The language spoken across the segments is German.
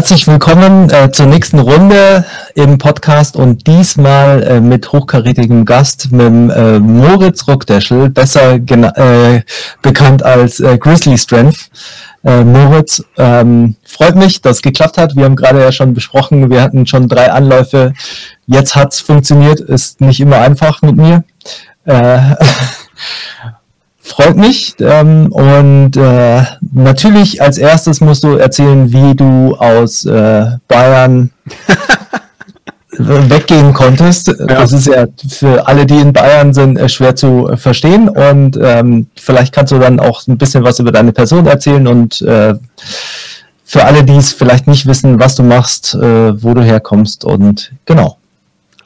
Herzlich willkommen äh, zur nächsten Runde im Podcast und diesmal äh, mit hochkarätigem Gast, mit äh, Moritz Rockdeschel, besser äh, bekannt als äh, Grizzly Strength. Äh, Moritz, ähm, freut mich, dass es geklappt hat. Wir haben gerade ja schon besprochen, wir hatten schon drei Anläufe. Jetzt hat es funktioniert, ist nicht immer einfach mit mir. freut mich. Ähm, und äh, natürlich als erstes musst du erzählen, wie du aus äh, Bayern weggehen konntest. Ja. Das ist ja für alle, die in Bayern sind, äh, schwer zu verstehen. Und ähm, vielleicht kannst du dann auch ein bisschen was über deine Person erzählen und äh, für alle, die es vielleicht nicht wissen, was du machst, äh, wo du herkommst und genau.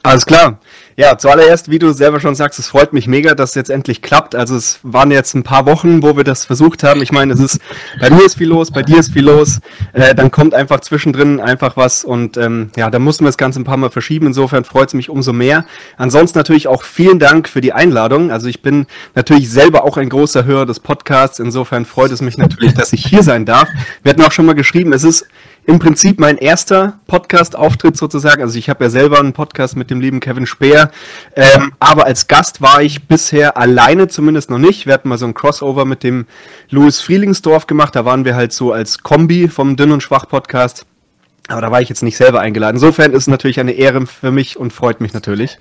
Alles klar. Ja, zuallererst, wie du selber schon sagst, es freut mich mega, dass es jetzt endlich klappt. Also es waren jetzt ein paar Wochen, wo wir das versucht haben. Ich meine, es ist, bei mir ist viel los, bei dir ist viel los. Äh, dann kommt einfach zwischendrin einfach was und ähm, ja, da mussten wir das Ganze ein paar Mal verschieben. Insofern freut es mich umso mehr. Ansonsten natürlich auch vielen Dank für die Einladung. Also ich bin natürlich selber auch ein großer Hörer des Podcasts. Insofern freut es mich natürlich, dass ich hier sein darf. Wir hatten auch schon mal geschrieben, es ist im Prinzip mein erster Podcast-Auftritt sozusagen. Also ich habe ja selber einen Podcast mit dem lieben Kevin Speer, ähm, aber als Gast war ich bisher alleine zumindest noch nicht. Wir hatten mal so ein Crossover mit dem Louis Frielingsdorf gemacht. Da waren wir halt so als Kombi vom Dünn und Schwach Podcast. Aber da war ich jetzt nicht selber eingeladen. Insofern ist es natürlich eine Ehre für mich und freut mich natürlich.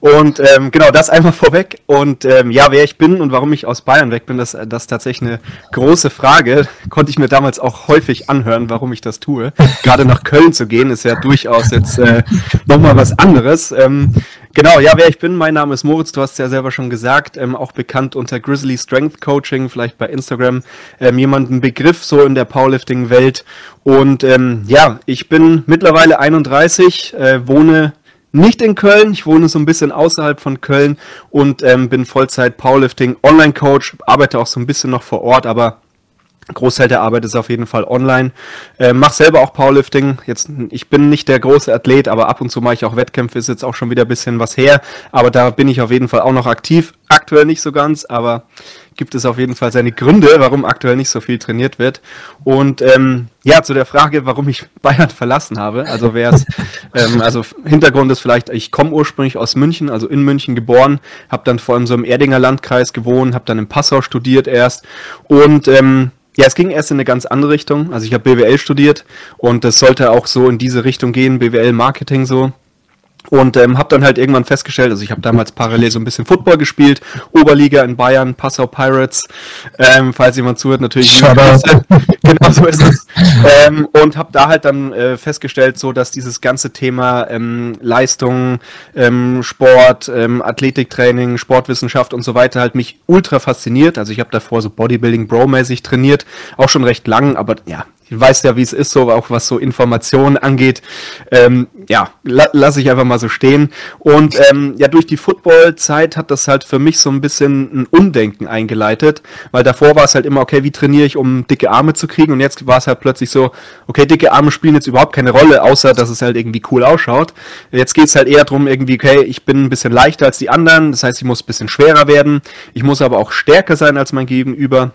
Und ähm, genau, das einmal vorweg. Und ähm, ja, wer ich bin und warum ich aus Bayern weg bin, das, das ist tatsächlich eine große Frage. Konnte ich mir damals auch häufig anhören, warum ich das tue. Gerade nach Köln zu gehen, ist ja durchaus jetzt äh, nochmal was anderes. Ähm, genau, ja, wer ich bin, mein Name ist Moritz, du hast es ja selber schon gesagt, ähm, auch bekannt unter Grizzly Strength Coaching, vielleicht bei Instagram, ähm, jemanden Begriff so in der Powerlifting-Welt. Und ähm, ja, ich bin mittlerweile 31, äh, wohne nicht in Köln. Ich wohne so ein bisschen außerhalb von Köln und ähm, bin Vollzeit Powerlifting Online Coach, arbeite auch so ein bisschen noch vor Ort, aber Großteil der Arbeit ist auf jeden Fall online. Äh, mach selber auch Powerlifting. Jetzt, ich bin nicht der große Athlet, aber ab und zu mache ich auch Wettkämpfe, ist jetzt auch schon wieder ein bisschen was her. Aber da bin ich auf jeden Fall auch noch aktiv. Aktuell nicht so ganz, aber gibt es auf jeden Fall seine Gründe, warum aktuell nicht so viel trainiert wird. Und ähm, ja, zu der Frage, warum ich Bayern verlassen habe. Also wer es, ähm, also Hintergrund ist vielleicht, ich komme ursprünglich aus München, also in München geboren, habe dann vor allem so im Erdinger Landkreis gewohnt, habe dann in Passau studiert erst und ähm, ja, es ging erst in eine ganz andere Richtung. Also ich habe BWL studiert und das sollte auch so in diese Richtung gehen, BWL Marketing so. Und ähm, habe dann halt irgendwann festgestellt, also ich habe damals parallel so ein bisschen Football gespielt, Oberliga in Bayern, Passau Pirates, ähm, falls jemand zuhört, natürlich. genau so ist es. ähm, und habe da halt dann äh, festgestellt, so dass dieses ganze Thema ähm, Leistung, ähm, Sport, ähm, Athletiktraining, Sportwissenschaft und so weiter halt mich ultra fasziniert. Also ich habe davor so Bodybuilding Bro-mäßig trainiert, auch schon recht lang, aber ja, ich weiß ja, wie es ist, so auch was so Informationen angeht. Ähm, ja, la lasse ich einfach mal so stehen. Und ähm, ja, durch die Football-Zeit hat das halt für mich so ein bisschen ein Umdenken eingeleitet, weil davor war es halt immer, okay, wie trainiere ich, um dicke Arme zu kriegen? Und jetzt war es halt plötzlich so, okay, dicke Arme spielen jetzt überhaupt keine Rolle, außer dass es halt irgendwie cool ausschaut. Jetzt geht es halt eher darum, irgendwie, okay, ich bin ein bisschen leichter als die anderen, das heißt, ich muss ein bisschen schwerer werden, ich muss aber auch stärker sein als mein Gegenüber.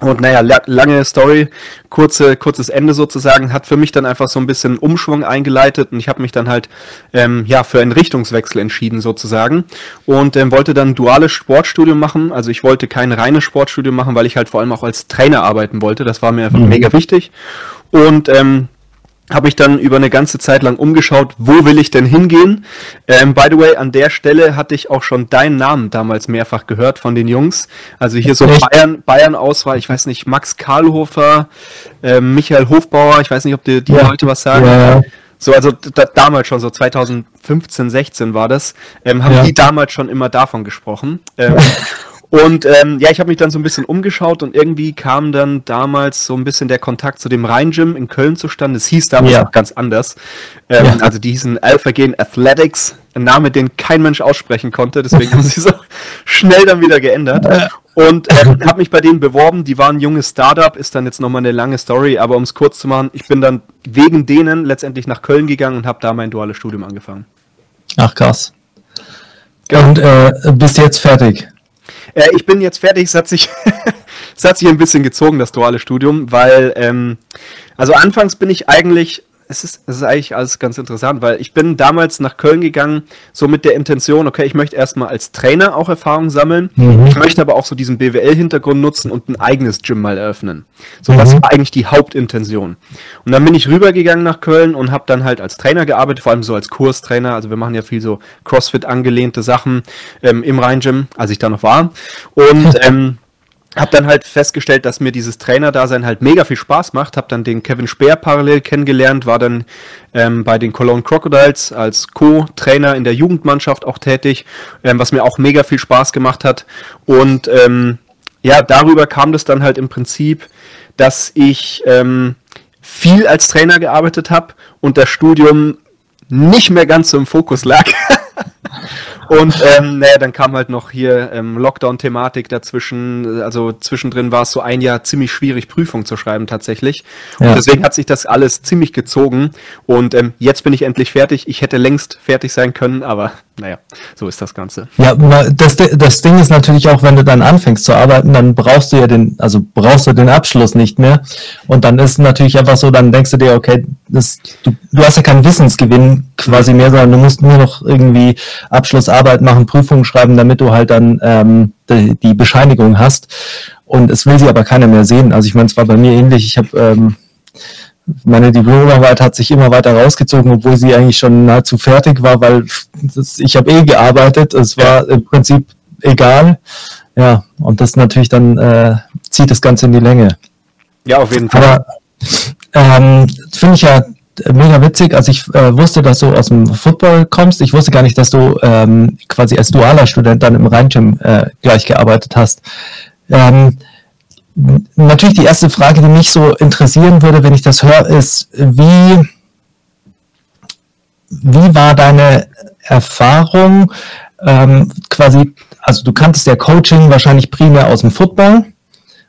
Und naja, lange Story, kurze, kurzes Ende sozusagen, hat für mich dann einfach so ein bisschen Umschwung eingeleitet und ich habe mich dann halt ähm, ja für einen Richtungswechsel entschieden sozusagen und ähm, wollte dann duales Sportstudium machen. Also ich wollte kein reines Sportstudium machen, weil ich halt vor allem auch als Trainer arbeiten wollte. Das war mir einfach mhm. mega wichtig. Und ähm, habe ich dann über eine ganze Zeit lang umgeschaut, wo will ich denn hingehen. Ähm, by the way, an der Stelle hatte ich auch schon deinen Namen damals mehrfach gehört von den Jungs. Also hier so Bayern, Bayern Auswahl, ich weiß nicht, Max Karlhofer, äh, Michael Hofbauer, ich weiß nicht, ob dir die ja. Leute was sagen. Ja. So, also da, damals schon, so 2015, 16 war das, ähm, haben ja. die damals schon immer davon gesprochen. Ähm, Und ähm, ja, ich habe mich dann so ein bisschen umgeschaut und irgendwie kam dann damals so ein bisschen der Kontakt zu dem Rhein-Gym in Köln zustande. Es hieß damals ja. auch ganz anders. Ähm, ja. Also die hießen Alpha Gain Athletics, ein Name, den kein Mensch aussprechen konnte. Deswegen haben sie es auch schnell dann wieder geändert. Und ähm, habe mich bei denen beworben. Die waren ein junges Startup, ist dann jetzt nochmal eine lange Story. Aber um es kurz zu machen, ich bin dann wegen denen letztendlich nach Köln gegangen und habe da mein duales Studium angefangen. Ach krass. Genau. Und äh, bist jetzt fertig? Äh, ich bin jetzt fertig. Es hat sich, es hat sich ein bisschen gezogen, das duale Studium, weil, ähm, also anfangs bin ich eigentlich es ist, es ist eigentlich alles ganz interessant, weil ich bin damals nach Köln gegangen, so mit der Intention, okay, ich möchte erstmal als Trainer auch Erfahrung sammeln. Mhm. Ich möchte aber auch so diesen BWL-Hintergrund nutzen und ein eigenes Gym mal eröffnen. So, mhm. das war eigentlich die Hauptintention. Und dann bin ich rübergegangen nach Köln und habe dann halt als Trainer gearbeitet, vor allem so als Kurstrainer. Also wir machen ja viel so CrossFit angelehnte Sachen ähm, im Rhein-Gym, als ich da noch war. Und ähm, habe dann halt festgestellt, dass mir dieses Trainer-Dasein halt mega viel Spaß macht. Habe dann den Kevin Speer parallel kennengelernt, war dann ähm, bei den Cologne Crocodiles als Co-Trainer in der Jugendmannschaft auch tätig, ähm, was mir auch mega viel Spaß gemacht hat. Und ähm, ja, darüber kam das dann halt im Prinzip, dass ich ähm, viel als Trainer gearbeitet habe und das Studium nicht mehr ganz so im Fokus lag. Und ähm, naja, dann kam halt noch hier ähm, Lockdown-Thematik dazwischen. Also zwischendrin war es so ein Jahr ziemlich schwierig, Prüfung zu schreiben tatsächlich. Ja. Und deswegen hat sich das alles ziemlich gezogen. Und ähm, jetzt bin ich endlich fertig. Ich hätte längst fertig sein können, aber naja, so ist das Ganze. Ja, das, das Ding ist natürlich auch, wenn du dann anfängst zu arbeiten, dann brauchst du ja den, also brauchst du den Abschluss nicht mehr. Und dann ist natürlich einfach so, dann denkst du dir, okay, das, du, du hast ja keinen Wissensgewinn quasi mehr, sondern du musst nur noch irgendwie Abschlussarbeit machen, Prüfungen schreiben, damit du halt dann ähm, die, die Bescheinigung hast. Und es will sie aber keiner mehr sehen. Also ich meine, es war bei mir ähnlich. Ich habe ähm, meine Diplomarbeit hat sich immer weiter rausgezogen, obwohl sie eigentlich schon nahezu fertig war, weil das, ich habe eh gearbeitet. Es war im Prinzip egal. Ja, und das natürlich dann äh, zieht das Ganze in die Länge. Ja, auf jeden Fall. Aber ähm, finde ich ja mega witzig. Also ich äh, wusste, dass du aus dem Football kommst. Ich wusste gar nicht, dass du ähm, quasi als dualer Student dann im Rhein-Gym äh, gleich gearbeitet hast. Ähm, natürlich die erste Frage, die mich so interessieren würde, wenn ich das höre, ist, wie, wie war deine Erfahrung ähm, quasi, also du kanntest ja Coaching wahrscheinlich primär aus dem Football,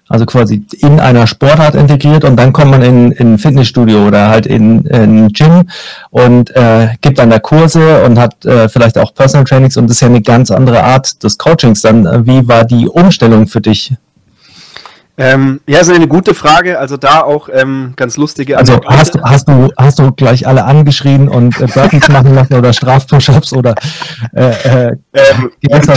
also quasi in einer Sportart integriert und dann kommt man in ein Fitnessstudio oder halt in ein Gym und äh, gibt dann da Kurse und hat äh, vielleicht auch Personal Trainings und das ist ja eine ganz andere Art des Coachings. Dann, wie war die Umstellung für dich? Ähm, ja, ist eine gute Frage. Also da auch ähm, ganz lustige. Also hast du, hast du hast du gleich alle angeschrien und äh, Burpees machen lassen oder Strafpush-ups oder äh, äh, ähm,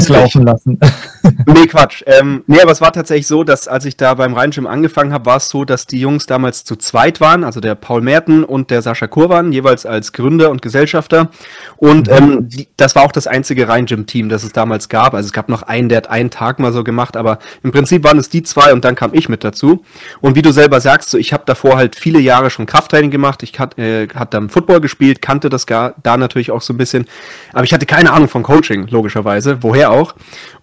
laufen lassen? nee, Quatsch. Ähm, nee, aber es war tatsächlich so, dass als ich da beim Rheinschirm angefangen habe, war es so, dass die Jungs damals zu zweit waren, also der Paul Merten und der Sascha Kurwan, jeweils als Gründer und Gesellschafter. Und mhm. ähm, die, das war auch das einzige Rheinschirm-Team, das es damals gab. Also es gab noch einen, der hat einen Tag mal so gemacht, aber im Prinzip waren es die zwei und dann kam ich mit dazu. Und wie du selber sagst, so ich habe davor halt viele Jahre schon Krafttraining gemacht. Ich hat, äh, hat dann Football gespielt, kannte das gar, da natürlich auch so ein bisschen. Aber ich hatte keine Ahnung von Coaching, logischerweise. Woher auch?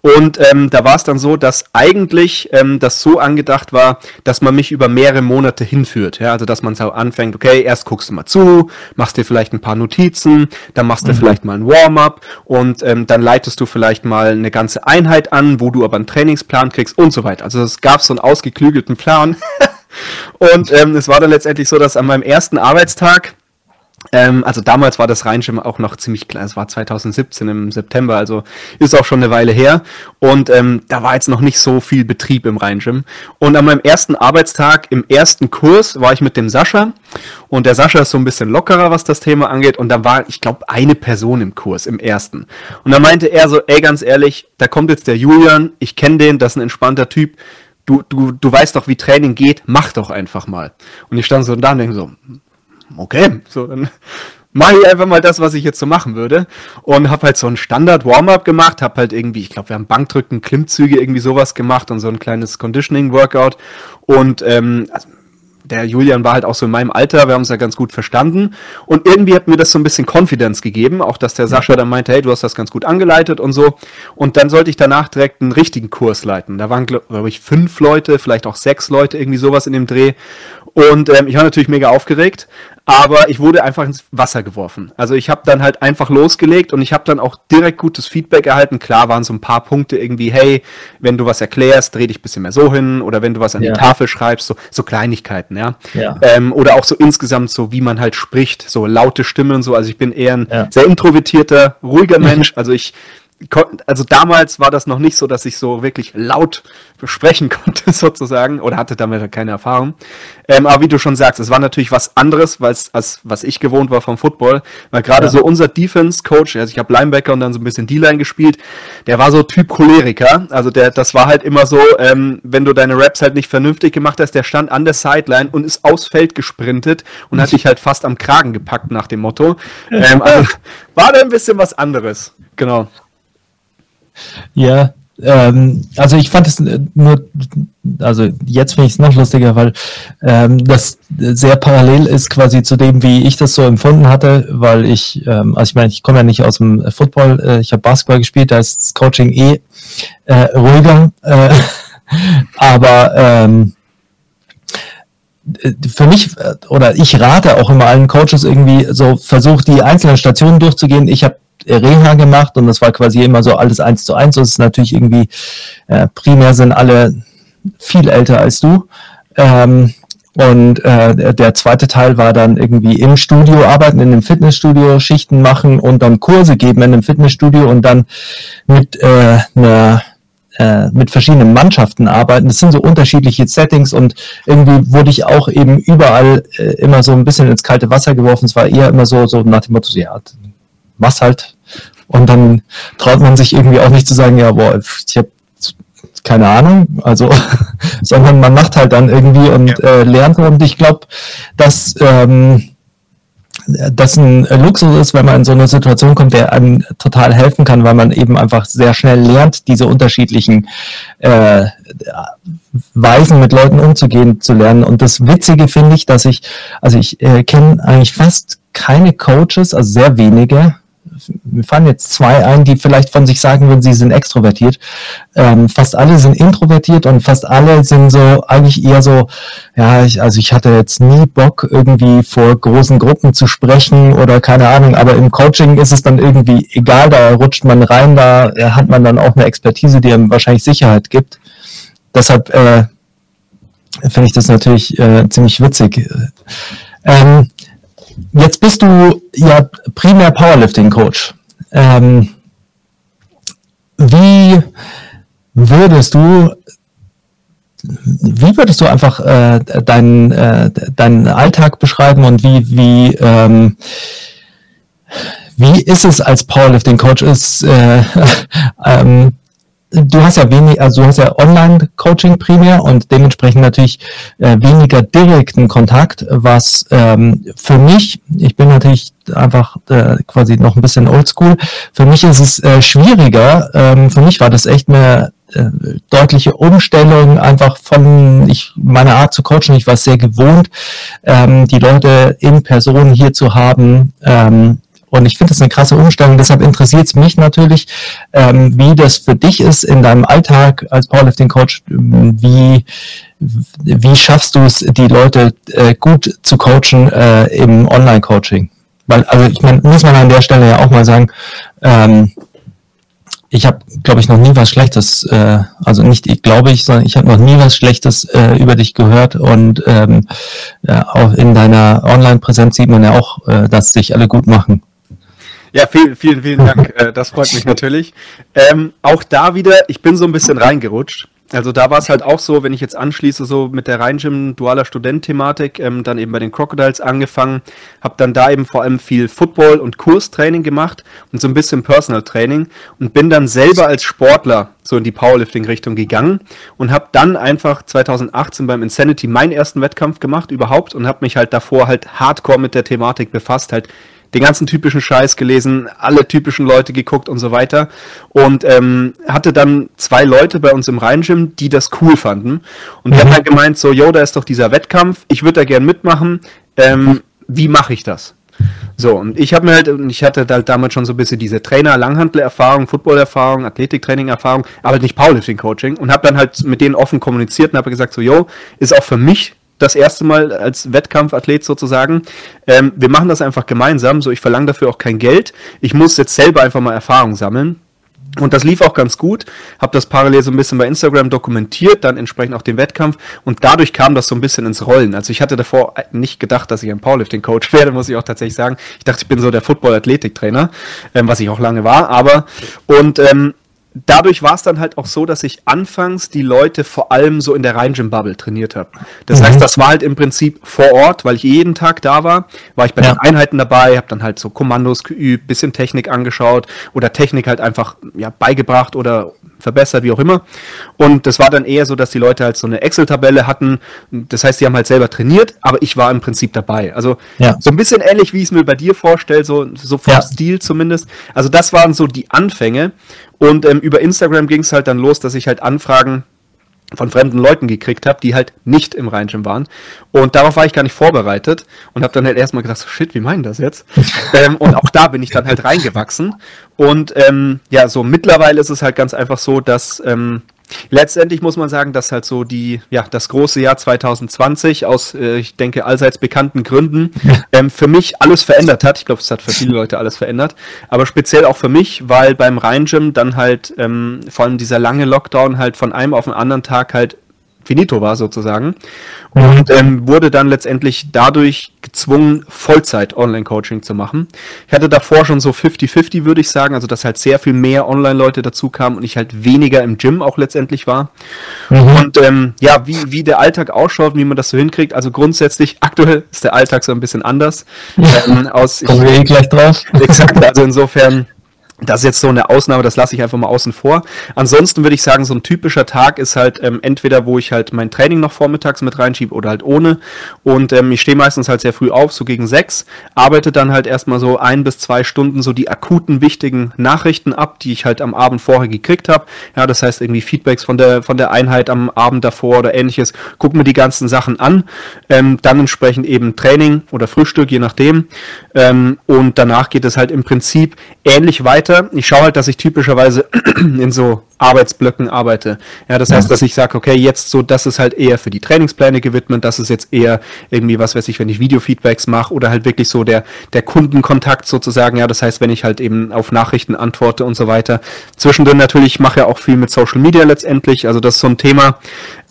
Und ähm, da war es dann so, dass eigentlich ähm, das so angedacht war, dass man mich über mehrere Monate hinführt. Ja? Also dass man so anfängt, okay, erst guckst du mal zu, machst dir vielleicht ein paar Notizen, dann machst du mhm. vielleicht mal ein Warm-up und ähm, dann leitest du vielleicht mal eine ganze Einheit an, wo du aber einen Trainingsplan kriegst und so weiter. Also es gab so einen ausgeklügelten Plan. und ähm, es war dann letztendlich so, dass an meinem ersten Arbeitstag ähm, also damals war das Rheinschirm auch noch ziemlich klein, es war 2017 im September, also ist auch schon eine Weile her. Und ähm, da war jetzt noch nicht so viel Betrieb im Rheinschirm. Und an meinem ersten Arbeitstag im ersten Kurs war ich mit dem Sascha. Und der Sascha ist so ein bisschen lockerer, was das Thema angeht. Und da war, ich glaube, eine Person im Kurs, im ersten. Und da meinte er so, ey, ganz ehrlich, da kommt jetzt der Julian, ich kenne den, das ist ein entspannter Typ. Du, du, du weißt doch, wie Training geht, mach doch einfach mal. Und ich stand so da und denke so, okay, so dann mache ich einfach mal das, was ich jetzt so machen würde. Und habe halt so ein Standard-Warm-up gemacht, habe halt irgendwie, ich glaube, wir haben Bankdrücken, Klimmzüge, irgendwie sowas gemacht und so ein kleines Conditioning-Workout. Und ähm, also der Julian war halt auch so in meinem Alter, wir haben uns ja ganz gut verstanden. Und irgendwie hat mir das so ein bisschen Confidence gegeben, auch dass der Sascha dann meinte, hey, du hast das ganz gut angeleitet und so. Und dann sollte ich danach direkt einen richtigen Kurs leiten. Da waren, glaube ich, fünf Leute, vielleicht auch sechs Leute, irgendwie sowas in dem Dreh. Und ähm, ich war natürlich mega aufgeregt, aber ich wurde einfach ins Wasser geworfen. Also ich habe dann halt einfach losgelegt und ich habe dann auch direkt gutes Feedback erhalten. Klar waren so ein paar Punkte irgendwie, hey, wenn du was erklärst, dreh dich ein bisschen mehr so hin oder wenn du was an ja. die Tafel schreibst, so, so Kleinigkeiten, ja. ja. Ähm, oder auch so insgesamt so, wie man halt spricht, so laute Stimme und so. Also ich bin eher ein ja. sehr introvertierter, ruhiger Mensch. Also ich also damals war das noch nicht so, dass ich so wirklich laut sprechen konnte, sozusagen, oder hatte damit keine Erfahrung. Ähm, aber wie du schon sagst, es war natürlich was anderes, als, als was ich gewohnt war vom Football. Weil gerade ja. so unser Defense-Coach, also ich habe Linebacker und dann so ein bisschen D-Line gespielt, der war so Typ Choleriker. Also der, das war halt immer so, ähm, wenn du deine Raps halt nicht vernünftig gemacht hast, der stand an der Sideline und ist aufs Feld gesprintet und hat dich halt fast am Kragen gepackt nach dem Motto. Ähm, also war da ein bisschen was anderes. Genau. Ja, ähm, also ich fand es nur, also jetzt finde ich es noch lustiger, weil ähm, das sehr parallel ist quasi zu dem, wie ich das so empfunden hatte, weil ich, ähm, also ich meine, ich komme ja nicht aus dem Football, äh, ich habe Basketball gespielt, da ist das Coaching eh äh, ruhiger, äh, aber ähm, für mich oder ich rate auch immer allen Coaches irgendwie so versucht die einzelnen Stationen durchzugehen. Ich habe Reha gemacht und das war quasi immer so alles eins zu eins. So ist natürlich irgendwie, äh, primär sind alle viel älter als du. Ähm, und äh, der zweite Teil war dann irgendwie im Studio arbeiten, in einem Fitnessstudio Schichten machen und dann Kurse geben in einem Fitnessstudio und dann mit äh, äh, mit verschiedenen Mannschaften arbeiten. Das sind so unterschiedliche Settings und irgendwie wurde ich auch eben überall äh, immer so ein bisschen ins kalte Wasser geworfen. Es war eher immer so, so nach dem Motto, ja, mach's halt. Und dann traut man sich irgendwie auch nicht zu sagen, ja, boah, ich habe keine Ahnung, also, sondern man macht halt dann irgendwie und ja. äh, lernt. Und ich glaube, dass ähm, das ein Luxus ist, wenn man in so eine Situation kommt, der einem total helfen kann, weil man eben einfach sehr schnell lernt, diese unterschiedlichen äh, Weisen mit Leuten umzugehen zu lernen. Und das Witzige finde ich, dass ich, also ich äh, kenne eigentlich fast keine Coaches, also sehr wenige, mir fallen jetzt zwei ein, die vielleicht von sich sagen würden, sie sind extrovertiert. Ähm, fast alle sind introvertiert und fast alle sind so eigentlich eher so, ja, ich, also ich hatte jetzt nie Bock, irgendwie vor großen Gruppen zu sprechen oder keine Ahnung, aber im Coaching ist es dann irgendwie egal, da rutscht man rein, da hat man dann auch eine Expertise, die einem wahrscheinlich Sicherheit gibt. Deshalb äh, finde ich das natürlich äh, ziemlich witzig. Ähm, Jetzt bist du ja primär Powerlifting-Coach. Ähm, wie würdest du wie würdest du einfach äh, deinen, äh, deinen Alltag beschreiben und wie, wie, ähm, wie ist es als Powerlifting-Coach? Ist, äh, ähm, du hast ja wenig, also du hast ja Online-Coaching primär und dementsprechend natürlich äh, weniger direkten Kontakt, was ähm, für mich, ich bin natürlich einfach äh, quasi noch ein bisschen oldschool, für mich ist es äh, schwieriger, ähm, für mich war das echt eine äh, deutliche Umstellung einfach von ich meiner Art zu coachen. Ich war sehr gewohnt, ähm, die Leute in Person hier zu haben, ähm, und ich finde das eine krasse Umstellung. Deshalb interessiert es mich natürlich, ähm, wie das für dich ist in deinem Alltag als Powerlifting-Coach. Wie, wie schaffst du es, die Leute äh, gut zu coachen äh, im Online-Coaching? Weil, also ich meine, muss man an der Stelle ja auch mal sagen, ähm, ich habe, glaube ich, noch nie was Schlechtes, äh, also nicht ich glaube ich, sondern ich habe noch nie was Schlechtes äh, über dich gehört und ähm, ja, auch in deiner Online-Präsenz sieht man ja auch, äh, dass sich alle gut machen. Ja, vielen, vielen, vielen Dank. Äh, das freut mich natürlich. Ähm, auch da wieder, ich bin so ein bisschen reingerutscht. Also da war es halt auch so, wenn ich jetzt anschließe, so mit der Rheingym dualer Student-Thematik, ähm, dann eben bei den Crocodiles angefangen, habe dann da eben vor allem viel Football und Kurstraining gemacht und so ein bisschen Personal Training und bin dann selber als Sportler so in die Powerlifting-Richtung gegangen und habe dann einfach 2018 beim Insanity meinen ersten Wettkampf gemacht überhaupt und habe mich halt davor halt hardcore mit der Thematik befasst, halt den ganzen typischen Scheiß gelesen, alle typischen Leute geguckt und so weiter. Und ähm, hatte dann zwei Leute bei uns im Rheingym, die das cool fanden. Und die mhm. haben dann gemeint, so, yo, da ist doch dieser Wettkampf, ich würde da gern mitmachen. Ähm, wie mache ich das? So, und ich habe mir halt, ich hatte halt damals schon so ein bisschen diese Trainer, Langhandel-Erfahrung, Football-Erfahrung, Athletiktraining-Erfahrung, aber nicht Powerlifting-Coaching und habe dann halt mit denen offen kommuniziert und habe gesagt, so, yo, ist auch für mich das erste Mal als Wettkampfathlet sozusagen. Ähm, wir machen das einfach gemeinsam, so ich verlange dafür auch kein Geld. Ich muss jetzt selber einfach mal Erfahrung sammeln. Und das lief auch ganz gut. Habe das parallel so ein bisschen bei Instagram dokumentiert, dann entsprechend auch den Wettkampf. Und dadurch kam das so ein bisschen ins Rollen. Also ich hatte davor nicht gedacht, dass ich ein Powerlifting-Coach werde, muss ich auch tatsächlich sagen. Ich dachte, ich bin so der Football-Athletik-Trainer, ähm, was ich auch lange war. Aber und ähm, dadurch war es dann halt auch so, dass ich anfangs die Leute vor allem so in der Rhein-Gym-Bubble trainiert habe. Das mhm. heißt, das war halt im Prinzip vor Ort, weil ich jeden Tag da war, war ich bei ja. den Einheiten dabei, habe dann halt so Kommandos geübt, bisschen Technik angeschaut oder Technik halt einfach ja, beigebracht oder verbessert, wie auch immer. Und das war dann eher so, dass die Leute halt so eine Excel-Tabelle hatten. Das heißt, die haben halt selber trainiert, aber ich war im Prinzip dabei. Also ja. so ein bisschen ähnlich, wie ich es mir bei dir vorstelle, so, so vom ja. Stil zumindest. Also das waren so die Anfänge. Und ähm, über Instagram ging es halt dann los, dass ich halt Anfragen von fremden Leuten gekriegt habe, die halt nicht im Rheinschirm waren. Und darauf war ich gar nicht vorbereitet und habe dann halt erstmal gedacht, so, shit, wie meinen das jetzt? ähm, und auch da bin ich dann halt reingewachsen. Und ähm, ja, so mittlerweile ist es halt ganz einfach so, dass ähm, Letztendlich muss man sagen, dass halt so die, ja, das große Jahr 2020 aus, äh, ich denke, allseits bekannten Gründen ähm, für mich alles verändert hat. Ich glaube, es hat für viele Leute alles verändert. Aber speziell auch für mich, weil beim Rhein-Gym dann halt ähm, vor allem dieser lange Lockdown halt von einem auf den anderen Tag halt finito war sozusagen. Und ähm, wurde dann letztendlich dadurch gezwungen, Vollzeit Online-Coaching zu machen. Ich hatte davor schon so 50-50, würde ich sagen, also dass halt sehr viel mehr Online-Leute dazu kamen und ich halt weniger im Gym auch letztendlich war. Mhm. Und ähm, ja, wie, wie der Alltag ausschaut, wie man das so hinkriegt, also grundsätzlich, aktuell ist der Alltag so ein bisschen anders. Ähm, aus, Kommen wir eh gleich drauf. Exakt, also insofern das ist jetzt so eine Ausnahme, das lasse ich einfach mal außen vor. Ansonsten würde ich sagen, so ein typischer Tag ist halt ähm, entweder, wo ich halt mein Training noch vormittags mit reinschiebe oder halt ohne. Und ähm, ich stehe meistens halt sehr früh auf, so gegen sechs, arbeite dann halt erstmal so ein bis zwei Stunden so die akuten wichtigen Nachrichten ab, die ich halt am Abend vorher gekriegt habe. Ja, das heißt irgendwie Feedbacks von der von der Einheit am Abend davor oder ähnliches. Guck mir die ganzen Sachen an. Ähm, dann entsprechend eben Training oder Frühstück, je nachdem. Ähm, und danach geht es halt im Prinzip ähnlich weiter weiter. Ich schaue halt, dass ich typischerweise in so Arbeitsblöcken arbeite. Ja, das heißt, dass ich sage, okay, jetzt so, das ist halt eher für die Trainingspläne gewidmet, das ist jetzt eher irgendwie, was weiß ich, wenn ich Videofeedbacks mache oder halt wirklich so der, der Kundenkontakt sozusagen. Ja, das heißt, wenn ich halt eben auf Nachrichten antworte und so weiter. Zwischendrin natürlich mache ja auch viel mit Social Media letztendlich. Also das ist so ein Thema.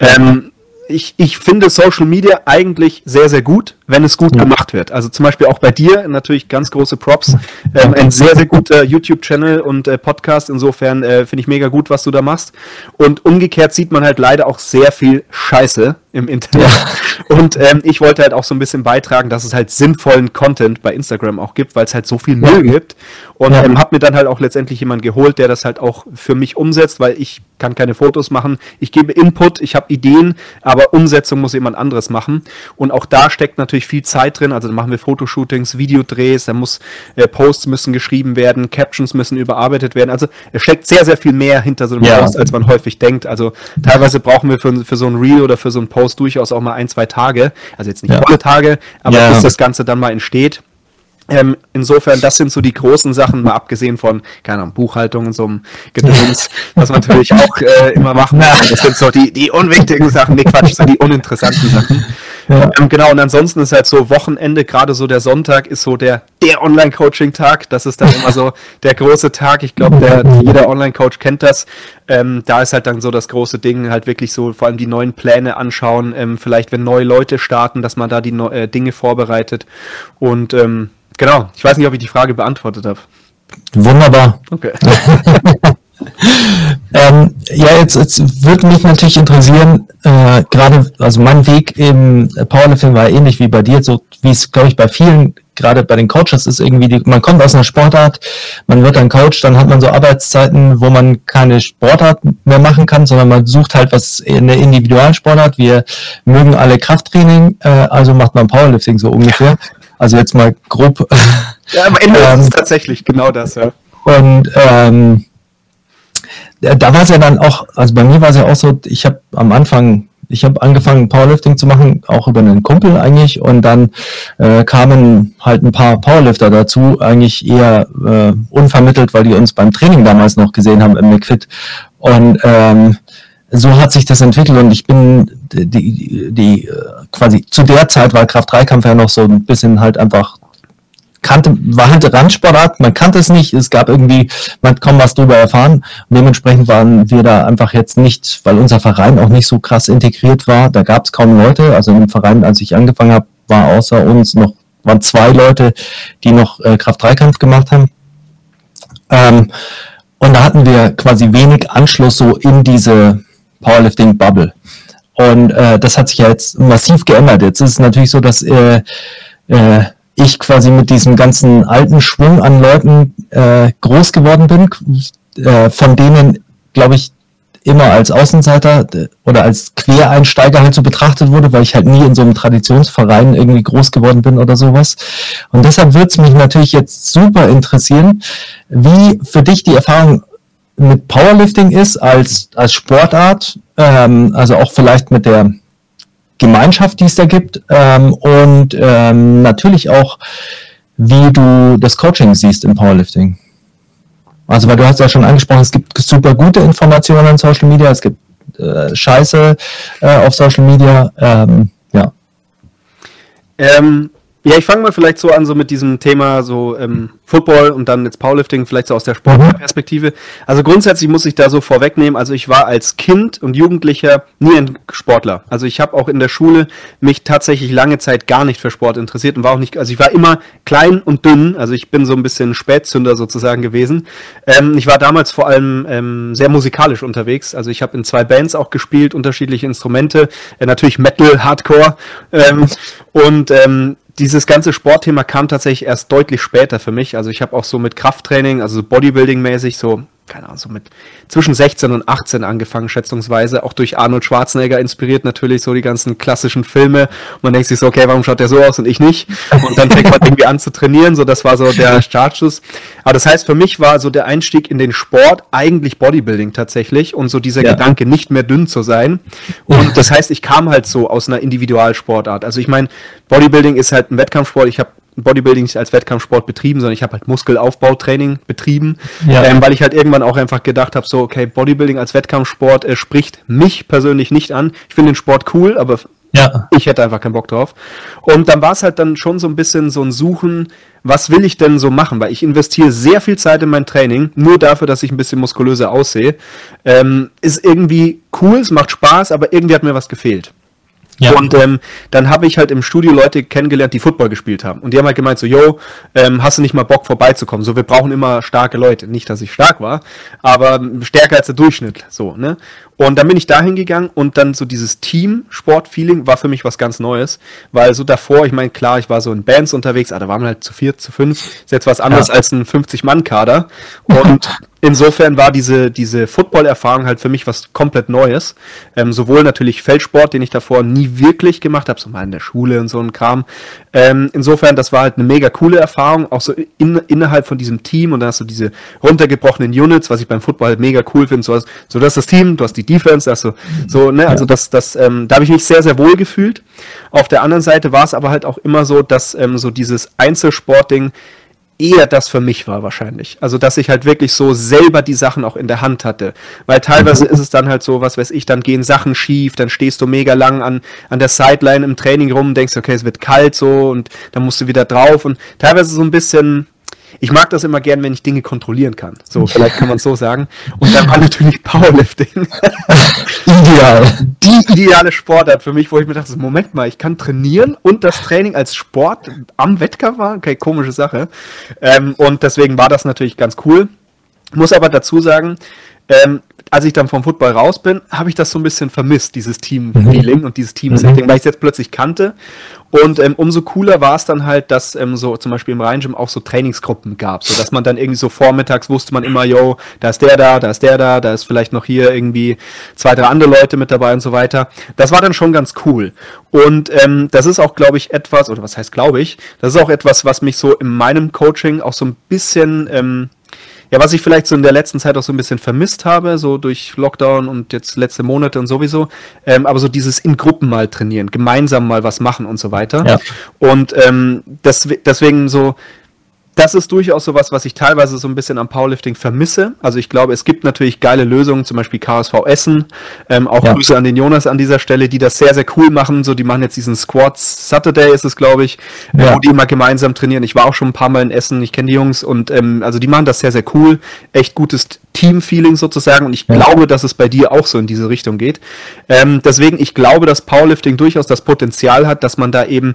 Ähm, ich, ich finde Social Media eigentlich sehr, sehr gut, wenn es gut ja. gemacht wird. Also zum Beispiel auch bei dir natürlich ganz große Props. Ähm, ein sehr, sehr guter YouTube-Channel und äh, Podcast. Insofern äh, finde ich mega gut, was du da machst. Und umgekehrt sieht man halt leider auch sehr viel Scheiße im Internet. Ja. Und ähm, ich wollte halt auch so ein bisschen beitragen, dass es halt sinnvollen Content bei Instagram auch gibt, weil es halt so viel Müll ja. gibt. Und ja. ähm, habe mir dann halt auch letztendlich jemanden geholt, der das halt auch für mich umsetzt, weil ich kann keine Fotos machen. Ich gebe Input, ich habe Ideen, aber Umsetzung muss jemand anderes machen. Und auch da steckt natürlich viel Zeit drin. Also da machen wir Fotoshootings, Videodrehs, da muss äh, Posts müssen geschrieben werden, Captions müssen überarbeitet werden. Also es steckt sehr, sehr viel mehr hinter so einem. Post, als man häufig denkt. Also teilweise brauchen wir für, für so ein Reel oder für so ein Post durchaus auch mal ein, zwei Tage. Also jetzt nicht ja. volle Tage, aber ja. bis das Ganze dann mal entsteht. Ähm, insofern, das sind so die großen Sachen, mal abgesehen von, keine Ahnung, Buchhaltung und so einem Gedöns, was man natürlich auch äh, immer machen muss. Das sind so die, die unwichtigen Sachen, nee, Quatsch, so die uninteressanten Sachen. Ja. Ähm, genau, und ansonsten ist halt so Wochenende, gerade so der Sonntag ist so der, der Online-Coaching-Tag. Das ist dann immer so der große Tag. Ich glaube, der, jeder Online-Coach kennt das. Ähm, da ist halt dann so das große Ding, halt wirklich so vor allem die neuen Pläne anschauen. Ähm, vielleicht, wenn neue Leute starten, dass man da die äh, Dinge vorbereitet. Und ähm, Genau, ich weiß nicht, ob ich die Frage beantwortet habe. Wunderbar. Okay. ähm, ja, jetzt, jetzt würde mich natürlich interessieren, äh, gerade, also mein Weg im Powerlifting war ähnlich wie bei dir, so wie es, glaube ich, bei vielen, gerade bei den Coaches ist irgendwie, die, man kommt aus einer Sportart, man wird dann Coach, dann hat man so Arbeitszeiten, wo man keine Sportart mehr machen kann, sondern man sucht halt was in der Individualsportart. Wir mögen alle Krafttraining, äh, also macht man Powerlifting so ungefähr. Also jetzt mal grob. Ja, am Ende ähm, ist es tatsächlich genau das, ja. Und ähm, da war es ja dann auch, also bei mir war es ja auch so, ich habe am Anfang, ich habe angefangen Powerlifting zu machen, auch über einen Kumpel eigentlich, und dann äh, kamen halt ein paar Powerlifter dazu, eigentlich eher äh, unvermittelt, weil die uns beim Training damals noch gesehen haben im McFit. Und ähm, so hat sich das entwickelt und ich bin die, die, die quasi zu der Zeit war Kraft-3-Kampf ja noch so ein bisschen halt einfach kannte, war halt Randsportart, man kannte es nicht, es gab irgendwie, man hat kaum was drüber erfahren. Und dementsprechend waren wir da einfach jetzt nicht, weil unser Verein auch nicht so krass integriert war, da gab es kaum Leute. Also im Verein, als ich angefangen habe, war außer uns noch, waren zwei Leute, die noch äh, Kraft-3-Kampf gemacht haben. Ähm, und da hatten wir quasi wenig Anschluss so in diese Powerlifting-Bubble. Und äh, das hat sich ja jetzt massiv geändert. Jetzt ist es natürlich so, dass äh, äh, ich quasi mit diesem ganzen alten Schwung an Leuten äh, groß geworden bin, äh, von denen, glaube ich, immer als Außenseiter äh, oder als Quereinsteiger halt so betrachtet wurde, weil ich halt nie in so einem Traditionsverein irgendwie groß geworden bin oder sowas. Und deshalb würde es mich natürlich jetzt super interessieren, wie für dich die Erfahrung mit Powerlifting ist als, als Sportart, ähm, also auch vielleicht mit der Gemeinschaft, die es da gibt ähm, und ähm, natürlich auch, wie du das Coaching siehst im Powerlifting. Also weil du hast ja schon angesprochen, es gibt super gute Informationen an Social Media, es gibt äh, Scheiße äh, auf Social Media, ähm, ja. Ähm, ja, ich fange mal vielleicht so an, so mit diesem Thema so ähm, Football und dann jetzt Powerlifting, vielleicht so aus der Sportperspektive. Also grundsätzlich muss ich da so vorwegnehmen, also ich war als Kind und Jugendlicher nie ein Sportler. Also ich habe auch in der Schule mich tatsächlich lange Zeit gar nicht für Sport interessiert und war auch nicht, also ich war immer klein und dünn, also ich bin so ein bisschen Spätzünder sozusagen gewesen. Ähm, ich war damals vor allem ähm, sehr musikalisch unterwegs, also ich habe in zwei Bands auch gespielt, unterschiedliche Instrumente, äh, natürlich Metal, Hardcore ähm, und ähm, dieses ganze Sportthema kam tatsächlich erst deutlich später für mich. Also ich habe auch so mit Krafttraining, also Bodybuilding-mäßig, so keine Ahnung, so mit zwischen 16 und 18 angefangen, schätzungsweise, auch durch Arnold Schwarzenegger inspiriert natürlich so die ganzen klassischen Filme. Und man denkt sich so, okay, warum schaut der so aus und ich nicht? Und dann fängt man irgendwie an zu trainieren, so das war so der Startschuss. Aber das heißt, für mich war so der Einstieg in den Sport eigentlich Bodybuilding tatsächlich und so dieser ja. Gedanke, nicht mehr dünn zu sein. Und das heißt, ich kam halt so aus einer Individualsportart. Also ich meine, Bodybuilding ist halt ein Wettkampfsport. Ich habe Bodybuilding nicht als Wettkampfsport betrieben, sondern ich habe halt Muskelaufbautraining betrieben, ja. ähm, weil ich halt irgendwann auch einfach gedacht habe, so, okay, Bodybuilding als Wettkampfsport äh, spricht mich persönlich nicht an. Ich finde den Sport cool, aber ja. ich hätte einfach keinen Bock drauf. Und dann war es halt dann schon so ein bisschen so ein Suchen, was will ich denn so machen? Weil ich investiere sehr viel Zeit in mein Training, nur dafür, dass ich ein bisschen muskulöser aussehe. Ähm, ist irgendwie cool, es macht Spaß, aber irgendwie hat mir was gefehlt. Ja. Und ähm, dann habe ich halt im Studio Leute kennengelernt, die Football gespielt haben. Und die haben halt gemeint so, yo, ähm, hast du nicht mal Bock vorbeizukommen? So, wir brauchen immer starke Leute. Nicht, dass ich stark war, aber stärker als der Durchschnitt. So, ne? Und dann bin ich dahin gegangen und dann so dieses Team-Sport-Feeling war für mich was ganz Neues, weil so davor, ich meine, klar, ich war so in Bands unterwegs, aber da waren wir halt zu vier, zu fünf, ist jetzt was anderes ja. als ein 50-Mann-Kader. Und insofern war diese, diese Football-Erfahrung halt für mich was komplett Neues. Ähm, sowohl natürlich Feldsport, den ich davor nie wirklich gemacht habe, so mal in der Schule und so ein Kram. Ähm, insofern, das war halt eine mega coole Erfahrung, auch so in, innerhalb von diesem Team und dann hast du diese runtergebrochenen Units, was ich beim Football halt mega cool finde. So, so das ist das Team, du hast die Defense, also so, ne, also das, das, ähm, da habe ich mich sehr, sehr wohl gefühlt. Auf der anderen Seite war es aber halt auch immer so, dass ähm, so dieses Einzelsportding eher das für mich war wahrscheinlich. Also, dass ich halt wirklich so selber die Sachen auch in der Hand hatte. Weil teilweise mhm. ist es dann halt so, was weiß ich, dann gehen Sachen schief, dann stehst du mega lang an, an der Sideline im Training rum, denkst, okay, es wird kalt so und dann musst du wieder drauf und teilweise so ein bisschen, ich mag das immer gern, wenn ich Dinge kontrollieren kann. So, vielleicht kann man es so sagen. Und dann war natürlich Powerlifting. Ideal. Die ideale Sportart für mich, wo ich mir dachte, Moment mal, ich kann trainieren und das Training als Sport am Wettkampf war. Okay, komische Sache. Ähm, und deswegen war das natürlich ganz cool. Muss aber dazu sagen, ähm, als ich dann vom Football raus bin, habe ich das so ein bisschen vermisst, dieses Team-Feeling mhm. und dieses Team-Setting, mhm. weil ich es jetzt plötzlich kannte. Und ähm, umso cooler war es dann halt, dass ähm, so zum Beispiel im Rheingym auch so Trainingsgruppen gab, so dass man dann irgendwie so vormittags wusste man immer, yo, da ist der da, da ist der da, da ist vielleicht noch hier irgendwie zwei, drei andere Leute mit dabei und so weiter. Das war dann schon ganz cool. Und ähm, das ist auch, glaube ich, etwas, oder was heißt glaube ich, das ist auch etwas, was mich so in meinem Coaching auch so ein bisschen ähm, ja, was ich vielleicht so in der letzten Zeit auch so ein bisschen vermisst habe, so durch Lockdown und jetzt letzte Monate und sowieso, ähm, aber so dieses in Gruppen mal trainieren, gemeinsam mal was machen und so weiter. Ja. Und ähm, das, deswegen so, das ist durchaus sowas, was ich teilweise so ein bisschen am Powerlifting vermisse. Also ich glaube, es gibt natürlich geile Lösungen, zum Beispiel KSV Essen. Ähm, auch ja. Grüße an den Jonas an dieser Stelle, die das sehr, sehr cool machen. So, die machen jetzt diesen Squats Saturday, ist es, glaube ich, äh, ja. wo die immer gemeinsam trainieren. Ich war auch schon ein paar Mal in Essen, ich kenne die Jungs und ähm, also die machen das sehr, sehr cool. Echt gutes Team-Feeling sozusagen. Und ich ja. glaube, dass es bei dir auch so in diese Richtung geht. Ähm, deswegen, ich glaube, dass Powerlifting durchaus das Potenzial hat, dass man da eben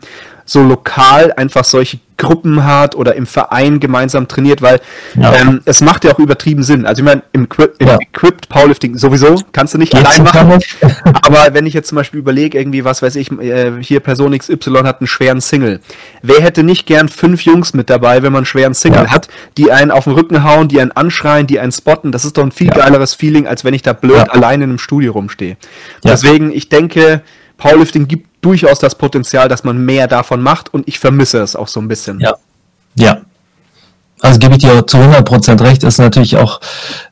so lokal einfach solche Gruppen hat oder im Verein gemeinsam trainiert, weil ja. ähm, es macht ja auch übertrieben Sinn. Also ich meine, im, im ja. Equipped Powerlifting sowieso kannst du nicht ja, allein machen. aber wenn ich jetzt zum Beispiel überlege, irgendwie, was weiß ich, äh, hier Person XY hat einen schweren Single. Wer hätte nicht gern fünf Jungs mit dabei, wenn man einen schweren Single hat, die einen auf den Rücken hauen, die einen anschreien, die einen spotten? Das ist doch ein viel geileres Feeling, als wenn ich da blöd alleine in einem Studio rumstehe. Deswegen, ich denke, Powerlifting gibt durchaus das Potenzial, dass man mehr davon macht und ich vermisse es auch so ein bisschen. Ja. Ja. Also gebe ich dir zu 100% recht, ist natürlich auch,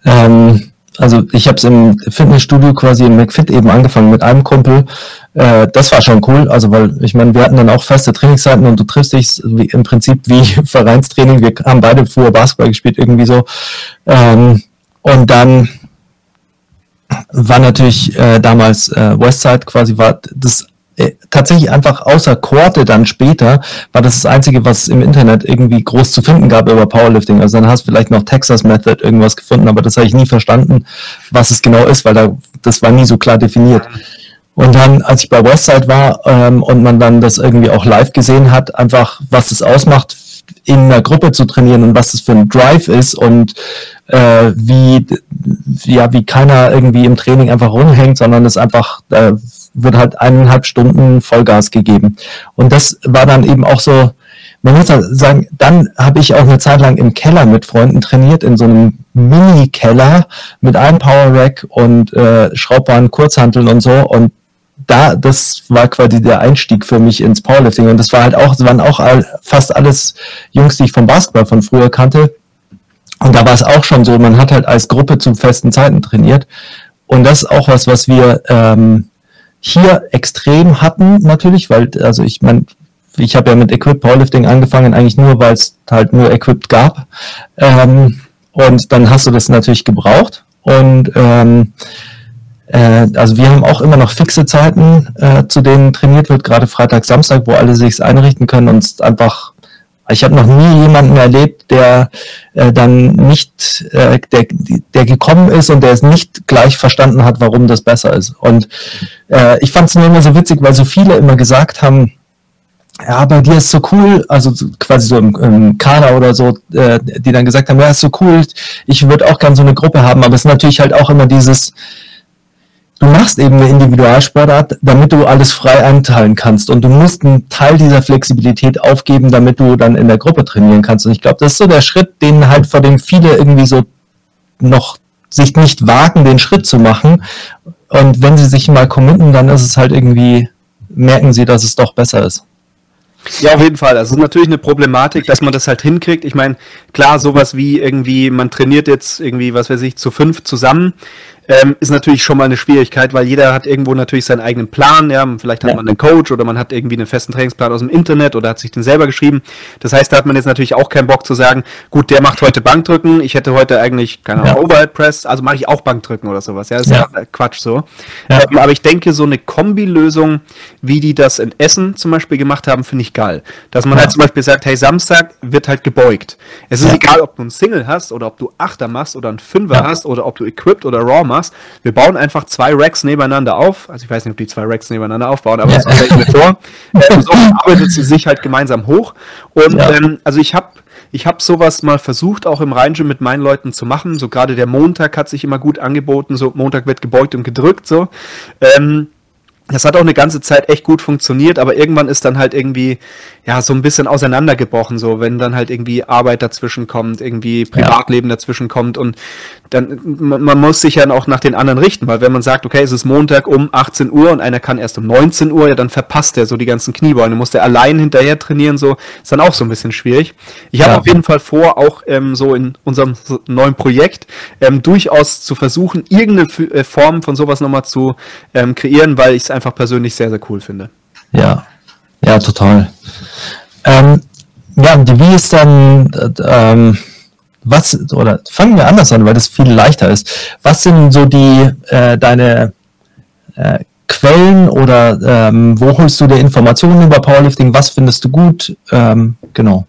ähm, also ich habe es im Fitnessstudio quasi in McFit eben angefangen mit einem Kumpel. Äh, das war schon cool, also weil ich meine, wir hatten dann auch feste Trainingszeiten und du triffst dich wie, im Prinzip wie Vereinstraining. Wir haben beide früher Basketball gespielt, irgendwie so. Ähm, und dann war natürlich äh, damals äh, Westside quasi war das tatsächlich einfach außer Korte dann später war das das einzige, was im Internet irgendwie groß zu finden gab über Powerlifting. Also dann hast du vielleicht noch Texas Method irgendwas gefunden, aber das habe ich nie verstanden, was es genau ist, weil da das war nie so klar definiert. Und dann, als ich bei Westside war ähm, und man dann das irgendwie auch live gesehen hat, einfach was das ausmacht, in einer Gruppe zu trainieren und was das für ein Drive ist und äh, wie ja wie keiner irgendwie im Training einfach rumhängt, sondern es einfach äh, wird halt eineinhalb Stunden Vollgas gegeben. Und das war dann eben auch so, man muss sagen, dann habe ich auch eine Zeit lang im Keller mit Freunden trainiert, in so einem Mini-Keller mit einem Power Rack und äh, Schraubbahn, Kurzhanteln und so. Und da, das war quasi der Einstieg für mich ins Powerlifting. Und das war halt auch, das waren auch all, fast alles Jungs, die ich vom Basketball von früher kannte. Und da war es auch schon so, man hat halt als Gruppe zu festen Zeiten trainiert. Und das ist auch was, was wir ähm, hier extrem hatten, natürlich, weil, also ich meine, ich habe ja mit Equipped Powerlifting angefangen, eigentlich nur, weil es halt nur Equipped gab. Ähm, und dann hast du das natürlich gebraucht. Und ähm, äh, also wir haben auch immer noch fixe Zeiten, äh, zu denen trainiert wird, gerade Freitag, Samstag, wo alle sich einrichten können und es einfach ich habe noch nie jemanden erlebt, der äh, dann nicht, äh, der, der gekommen ist und der es nicht gleich verstanden hat, warum das besser ist. Und äh, ich fand es nur immer so witzig, weil so viele immer gesagt haben, ja, bei dir ist so cool, also quasi so im, im Kader oder so, äh, die dann gesagt haben, ja, ist so cool, ich würde auch gern so eine Gruppe haben, aber es ist natürlich halt auch immer dieses, du machst eben eine Individualsportart, damit du alles frei einteilen kannst. Und du musst einen Teil dieser Flexibilität aufgeben, damit du dann in der Gruppe trainieren kannst. Und ich glaube, das ist so der Schritt, den halt vor dem viele irgendwie so noch sich nicht wagen, den Schritt zu machen. Und wenn sie sich mal committen, dann ist es halt irgendwie, merken sie, dass es doch besser ist. Ja, auf jeden Fall. Also es ist natürlich eine Problematik, dass man das halt hinkriegt. Ich meine, klar, sowas wie irgendwie, man trainiert jetzt irgendwie, was weiß ich, zu fünf zusammen ähm, ist natürlich schon mal eine Schwierigkeit, weil jeder hat irgendwo natürlich seinen eigenen Plan. Ja, vielleicht hat ja. man einen Coach oder man hat irgendwie einen festen Trainingsplan aus dem Internet oder hat sich den selber geschrieben. Das heißt, da hat man jetzt natürlich auch keinen Bock zu sagen, gut, der macht heute Bankdrücken, ich hätte heute eigentlich, keine Ahnung, ja. Overhead Press, also mache ich auch Bankdrücken oder sowas. Ja, das ist ja, ja Quatsch so. Ähm, aber ich denke, so eine Kombi-Lösung, wie die das in Essen zum Beispiel gemacht haben, finde ich geil. Dass man halt zum Beispiel sagt, hey, Samstag wird halt gebeugt. Es ist egal, ob du einen Single hast oder ob du Achter machst oder einen Fünfer hast oder ob du Equipped oder Raw machst machst. Wir bauen einfach zwei Racks nebeneinander auf. Also ich weiß nicht, ob die zwei Racks nebeneinander aufbauen, aber das stelle ich mir vor. Ähm, so arbeitet sie sich halt gemeinsam hoch. Und ja. ähm, also ich habe ich habe sowas mal versucht, auch im Rheingym mit meinen Leuten zu machen. So gerade der Montag hat sich immer gut angeboten. So Montag wird gebeugt und gedrückt. So. Ähm, das hat auch eine ganze Zeit echt gut funktioniert, aber irgendwann ist dann halt irgendwie ja so ein bisschen auseinandergebrochen, so wenn dann halt irgendwie Arbeit dazwischen kommt, irgendwie Privatleben ja. dazwischen kommt und dann man, man, muss sich ja auch nach den anderen richten, weil wenn man sagt, okay, es ist Montag um 18 Uhr und einer kann erst um 19 Uhr, ja dann verpasst er so die ganzen Kniebeugen, muss der allein hinterher trainieren, so ist dann auch so ein bisschen schwierig. Ich habe ja. auf jeden Fall vor, auch ähm, so in unserem neuen Projekt ähm, durchaus zu versuchen, irgendeine äh, Form von sowas nochmal zu ähm, kreieren, weil ich es einfach persönlich sehr, sehr cool finde. Ja, ja, total. Ähm, ja, wie ist dann, ähm, was, oder fangen wir anders an, weil das viel leichter ist. Was sind so die, äh, deine äh, Quellen oder ähm, wo holst du dir Informationen über Powerlifting? Was findest du gut? Ähm, genau.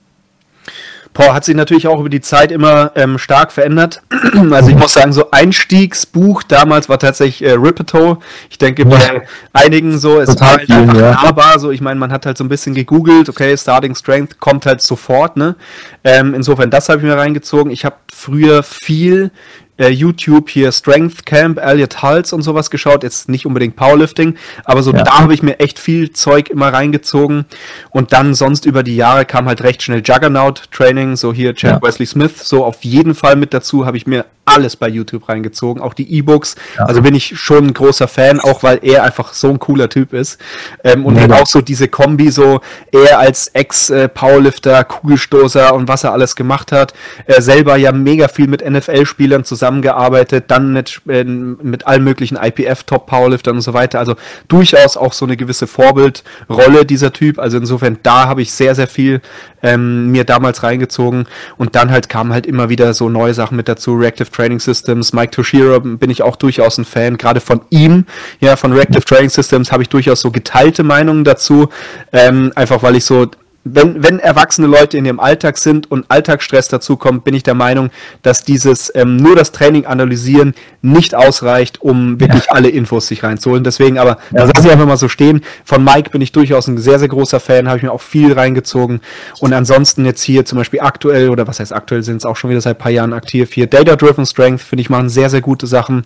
Boah, hat sich natürlich auch über die Zeit immer ähm, stark verändert. also ich muss sagen, so Einstiegsbuch damals war tatsächlich äh, Rippeto. Ich denke bei ja. einigen so, es Total war halt einfach ja. nahbar. So, ich meine, man hat halt so ein bisschen gegoogelt, okay, Starting Strength kommt halt sofort, ne? Ähm, insofern, das habe ich mir reingezogen. Ich habe früher viel äh, YouTube hier Strength Camp, Elliot Hulse und sowas geschaut. Jetzt nicht unbedingt Powerlifting, aber so ja. da habe ich mir echt viel Zeug immer reingezogen. Und dann sonst über die Jahre kam halt recht schnell Juggernaut Training, so hier Chad ja. Wesley Smith, so auf jeden Fall mit dazu habe ich mir alles bei YouTube reingezogen, auch die E-Books. Ja. Also bin ich schon ein großer Fan, auch weil er einfach so ein cooler Typ ist. Ähm, und halt auch so diese Kombi, so er als Ex-Powerlifter, Kugelstoßer und was er alles gemacht hat. Er selber ja mega viel mit NFL-Spielern zusammengearbeitet, dann mit, äh, mit allen möglichen IPF-Top-Powerliftern und so weiter. Also durchaus auch so eine gewisse Vorbildrolle dieser Typ. Also insofern, da habe ich sehr, sehr viel ähm, mir damals reingezogen. Und dann halt kamen halt immer wieder so neue Sachen mit dazu. Reactive Training Systems, Mike Toshiro bin ich auch durchaus ein Fan, gerade von ihm, ja, von Reactive Training Systems habe ich durchaus so geteilte Meinungen dazu, ähm, einfach weil ich so wenn, wenn erwachsene Leute in ihrem Alltag sind und Alltagsstress dazu kommt, bin ich der Meinung, dass dieses ähm, nur das Training analysieren nicht ausreicht, um wirklich ja. alle Infos sich reinzuholen. Deswegen aber, ja. da lasse ich einfach mal so stehen. Von Mike bin ich durchaus ein sehr, sehr großer Fan, habe ich mir auch viel reingezogen. Und ansonsten jetzt hier zum Beispiel aktuell, oder was heißt aktuell, sind es auch schon wieder seit ein paar Jahren aktiv hier. Data Driven Strength, finde ich, machen sehr, sehr gute Sachen.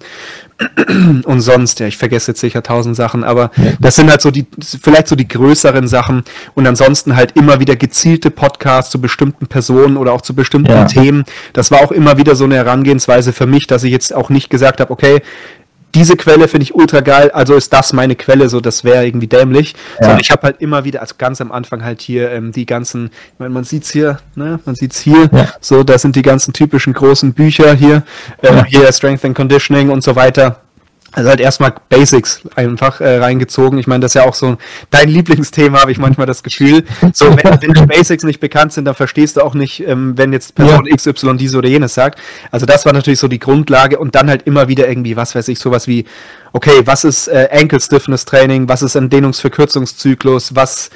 Und sonst, ja, ich vergesse jetzt sicher tausend Sachen, aber das sind halt so die, vielleicht so die größeren Sachen. Und ansonsten halt immer immer wieder gezielte Podcasts zu bestimmten Personen oder auch zu bestimmten ja. Themen. Das war auch immer wieder so eine Herangehensweise für mich, dass ich jetzt auch nicht gesagt habe, okay, diese Quelle finde ich ultra geil, also ist das meine Quelle, so das wäre irgendwie dämlich. Ja. Sondern ich habe halt immer wieder, also ganz am Anfang halt hier ähm, die ganzen, ich meine, man sieht's hier, ne, man sieht's hier, ja. so, da sind die ganzen typischen großen Bücher hier, ähm, ja. hier Strength and Conditioning und so weiter. Also halt erstmal Basics einfach äh, reingezogen. Ich meine, das ist ja auch so dein Lieblingsthema, habe ich manchmal das Gefühl. So, wenn, wenn die Basics nicht bekannt sind, dann verstehst du auch nicht, ähm, wenn jetzt Person. XY diese oder jenes sagt. Also das war natürlich so die Grundlage und dann halt immer wieder irgendwie, was weiß ich, sowas wie, okay, was ist äh, Ankle Stiffness Training, was ist ein Dehnungsverkürzungszyklus, was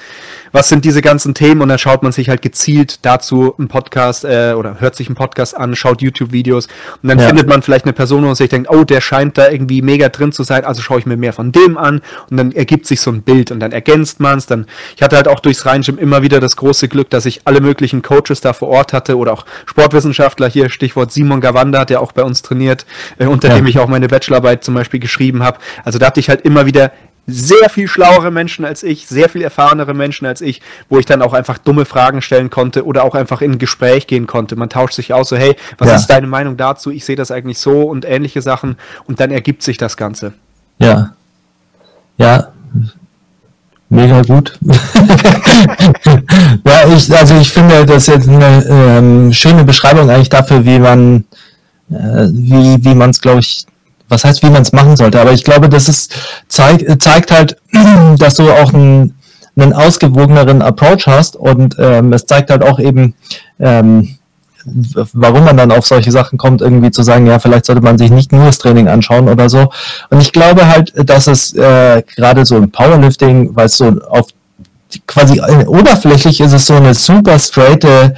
was sind diese ganzen Themen und dann schaut man sich halt gezielt dazu einen Podcast äh, oder hört sich einen Podcast an, schaut YouTube-Videos und dann ja. findet man vielleicht eine Person, wo man sich denkt, oh, der scheint da irgendwie mega drin zu sein, also schaue ich mir mehr von dem an und dann ergibt sich so ein Bild und dann ergänzt man es. Dann, ich hatte halt auch durchs Rheinschirm immer wieder das große Glück, dass ich alle möglichen Coaches da vor Ort hatte oder auch Sportwissenschaftler hier, Stichwort Simon Gawanda, der auch bei uns trainiert, äh, unter ja. dem ich auch meine Bachelorarbeit zum Beispiel geschrieben habe. Also da hatte ich halt immer wieder sehr viel schlauere Menschen als ich, sehr viel erfahrenere Menschen als ich, wo ich dann auch einfach dumme Fragen stellen konnte oder auch einfach in ein Gespräch gehen konnte. Man tauscht sich aus, so hey, was ja. ist deine Meinung dazu? Ich sehe das eigentlich so und ähnliche Sachen und dann ergibt sich das Ganze. Ja. Ja. Mega gut. ja, ich, also ich finde, das ist jetzt eine ähm, schöne Beschreibung eigentlich dafür, wie man, äh, wie, wie man es, glaube ich, was heißt, wie man es machen sollte. Aber ich glaube, das ist, zeig, zeigt halt, dass du auch einen, einen ausgewogeneren Approach hast und ähm, es zeigt halt auch eben, ähm, warum man dann auf solche Sachen kommt, irgendwie zu sagen, ja, vielleicht sollte man sich nicht nur das Training anschauen oder so. Und ich glaube halt, dass es äh, gerade so im Powerlifting, weil es so auf quasi oberflächlich ist es so eine super straighte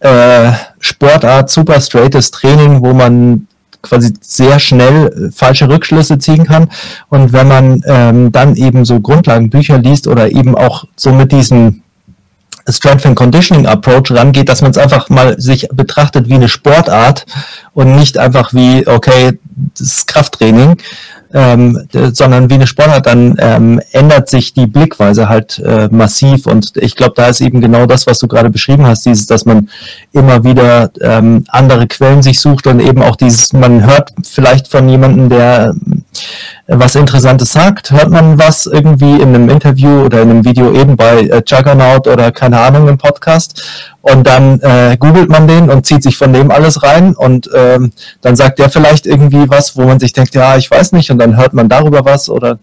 äh, Sportart, super straightes Training, wo man quasi sehr schnell äh, falsche Rückschlüsse ziehen kann. Und wenn man ähm, dann eben so Grundlagenbücher liest oder eben auch so mit diesem Strength and Conditioning Approach rangeht, dass man es einfach mal sich betrachtet wie eine Sportart und nicht einfach wie, okay, das ist Krafttraining, ähm, sondern wie eine Sportart, dann ähm, ändert sich die Blickweise halt äh, massiv. Und ich glaube, da ist eben genau das, was du gerade beschrieben hast, dieses, dass man immer wieder ähm, andere Quellen sich sucht und eben auch dieses, man hört vielleicht von jemandem, der was Interessantes sagt, hört man was irgendwie in einem Interview oder in einem Video eben bei äh, Juggernaut oder keine Ahnung im Podcast? Und dann äh, googelt man den und zieht sich von dem alles rein und ähm, dann sagt der vielleicht irgendwie was, wo man sich denkt, ja, ich weiß nicht, und dann hört man darüber was oder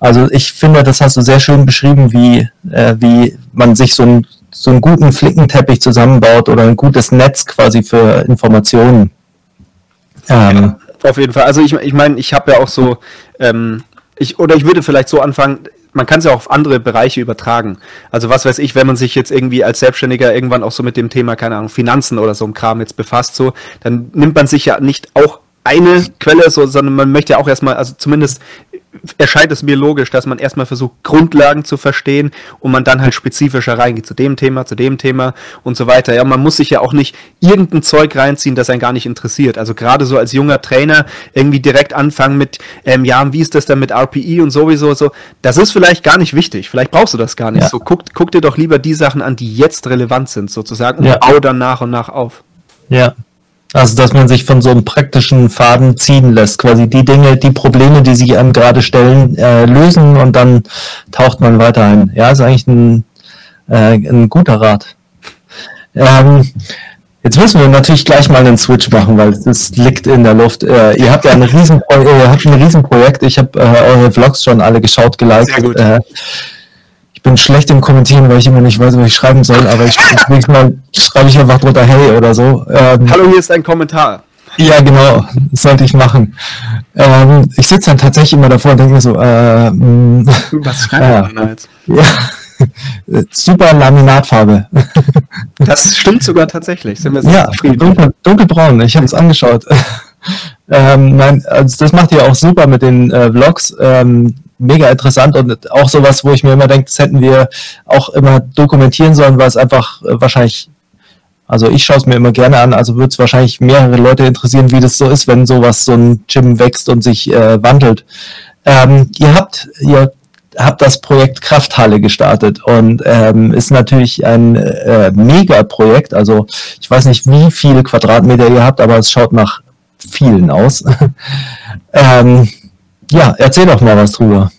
also ich finde, das hast du sehr schön beschrieben, wie, äh, wie man sich so ein so einen guten Flickenteppich zusammenbaut oder ein gutes Netz quasi für Informationen. Ähm, auf jeden Fall. Also ich, ich meine, ich habe ja auch so, ähm, ich, oder ich würde vielleicht so anfangen, man kann es ja auch auf andere Bereiche übertragen. Also was weiß ich, wenn man sich jetzt irgendwie als Selbstständiger irgendwann auch so mit dem Thema, keine Ahnung, Finanzen oder so ein Kram jetzt befasst, so, dann nimmt man sich ja nicht auch eine Quelle, so, sondern man möchte ja auch erstmal, also zumindest erscheint es mir logisch, dass man erstmal versucht, Grundlagen zu verstehen und man dann halt spezifischer reingeht zu dem Thema, zu dem Thema und so weiter. Ja, man muss sich ja auch nicht irgendein Zeug reinziehen, das einen gar nicht interessiert. Also gerade so als junger Trainer irgendwie direkt anfangen mit, ähm, ja, wie ist das denn mit RPI und sowieso so. Das ist vielleicht gar nicht wichtig. Vielleicht brauchst du das gar nicht. Ja. So guck, guck dir doch lieber die Sachen an, die jetzt relevant sind, sozusagen, und ja. bau dann nach und nach auf. Ja, also, dass man sich von so einem praktischen Faden ziehen lässt, quasi die Dinge, die Probleme, die sich einem gerade stellen, äh, lösen und dann taucht man weiter ein. Ja, ist eigentlich ein, äh, ein guter Rat. Ähm, jetzt müssen wir natürlich gleich mal einen Switch machen, weil es liegt in der Luft. Äh, ihr habt ja ein, riesen, ihr habt ein Riesenprojekt. Ich habe äh, eure Vlogs schon alle geschaut, geliked. Sehr gut. Äh, bin schlecht im Kommentieren, weil ich immer nicht weiß, was ich schreiben soll, aber ich, Mal schreibe ich einfach drunter Hey oder so. Ähm, Hallo, hier ist ein Kommentar. Ja, genau, das sollte ich machen. Ähm, ich sitze dann tatsächlich immer davor und denke mir so, äh, mm, was schreibt äh, man jetzt? Ja, super Laminatfarbe. Das stimmt sogar tatsächlich. Sind wir ja, dunkel, dunkelbraun, ich habe es angeschaut. Ähm, nein, also das macht ihr auch super mit den äh, Vlogs. Ähm, mega interessant und auch sowas, wo ich mir immer denke, das hätten wir auch immer dokumentieren sollen, weil es einfach äh, wahrscheinlich, also ich schaue es mir immer gerne an, also würde es wahrscheinlich mehrere Leute interessieren, wie das so ist, wenn sowas, so ein Gym wächst und sich äh, wandelt. Ähm, ihr habt, ihr habt das Projekt Krafthalle gestartet und ähm, ist natürlich ein äh, Mega-Projekt. Also ich weiß nicht, wie viele Quadratmeter ihr habt, aber es schaut nach vielen aus. ähm, ja, erzähl doch mal was drüber.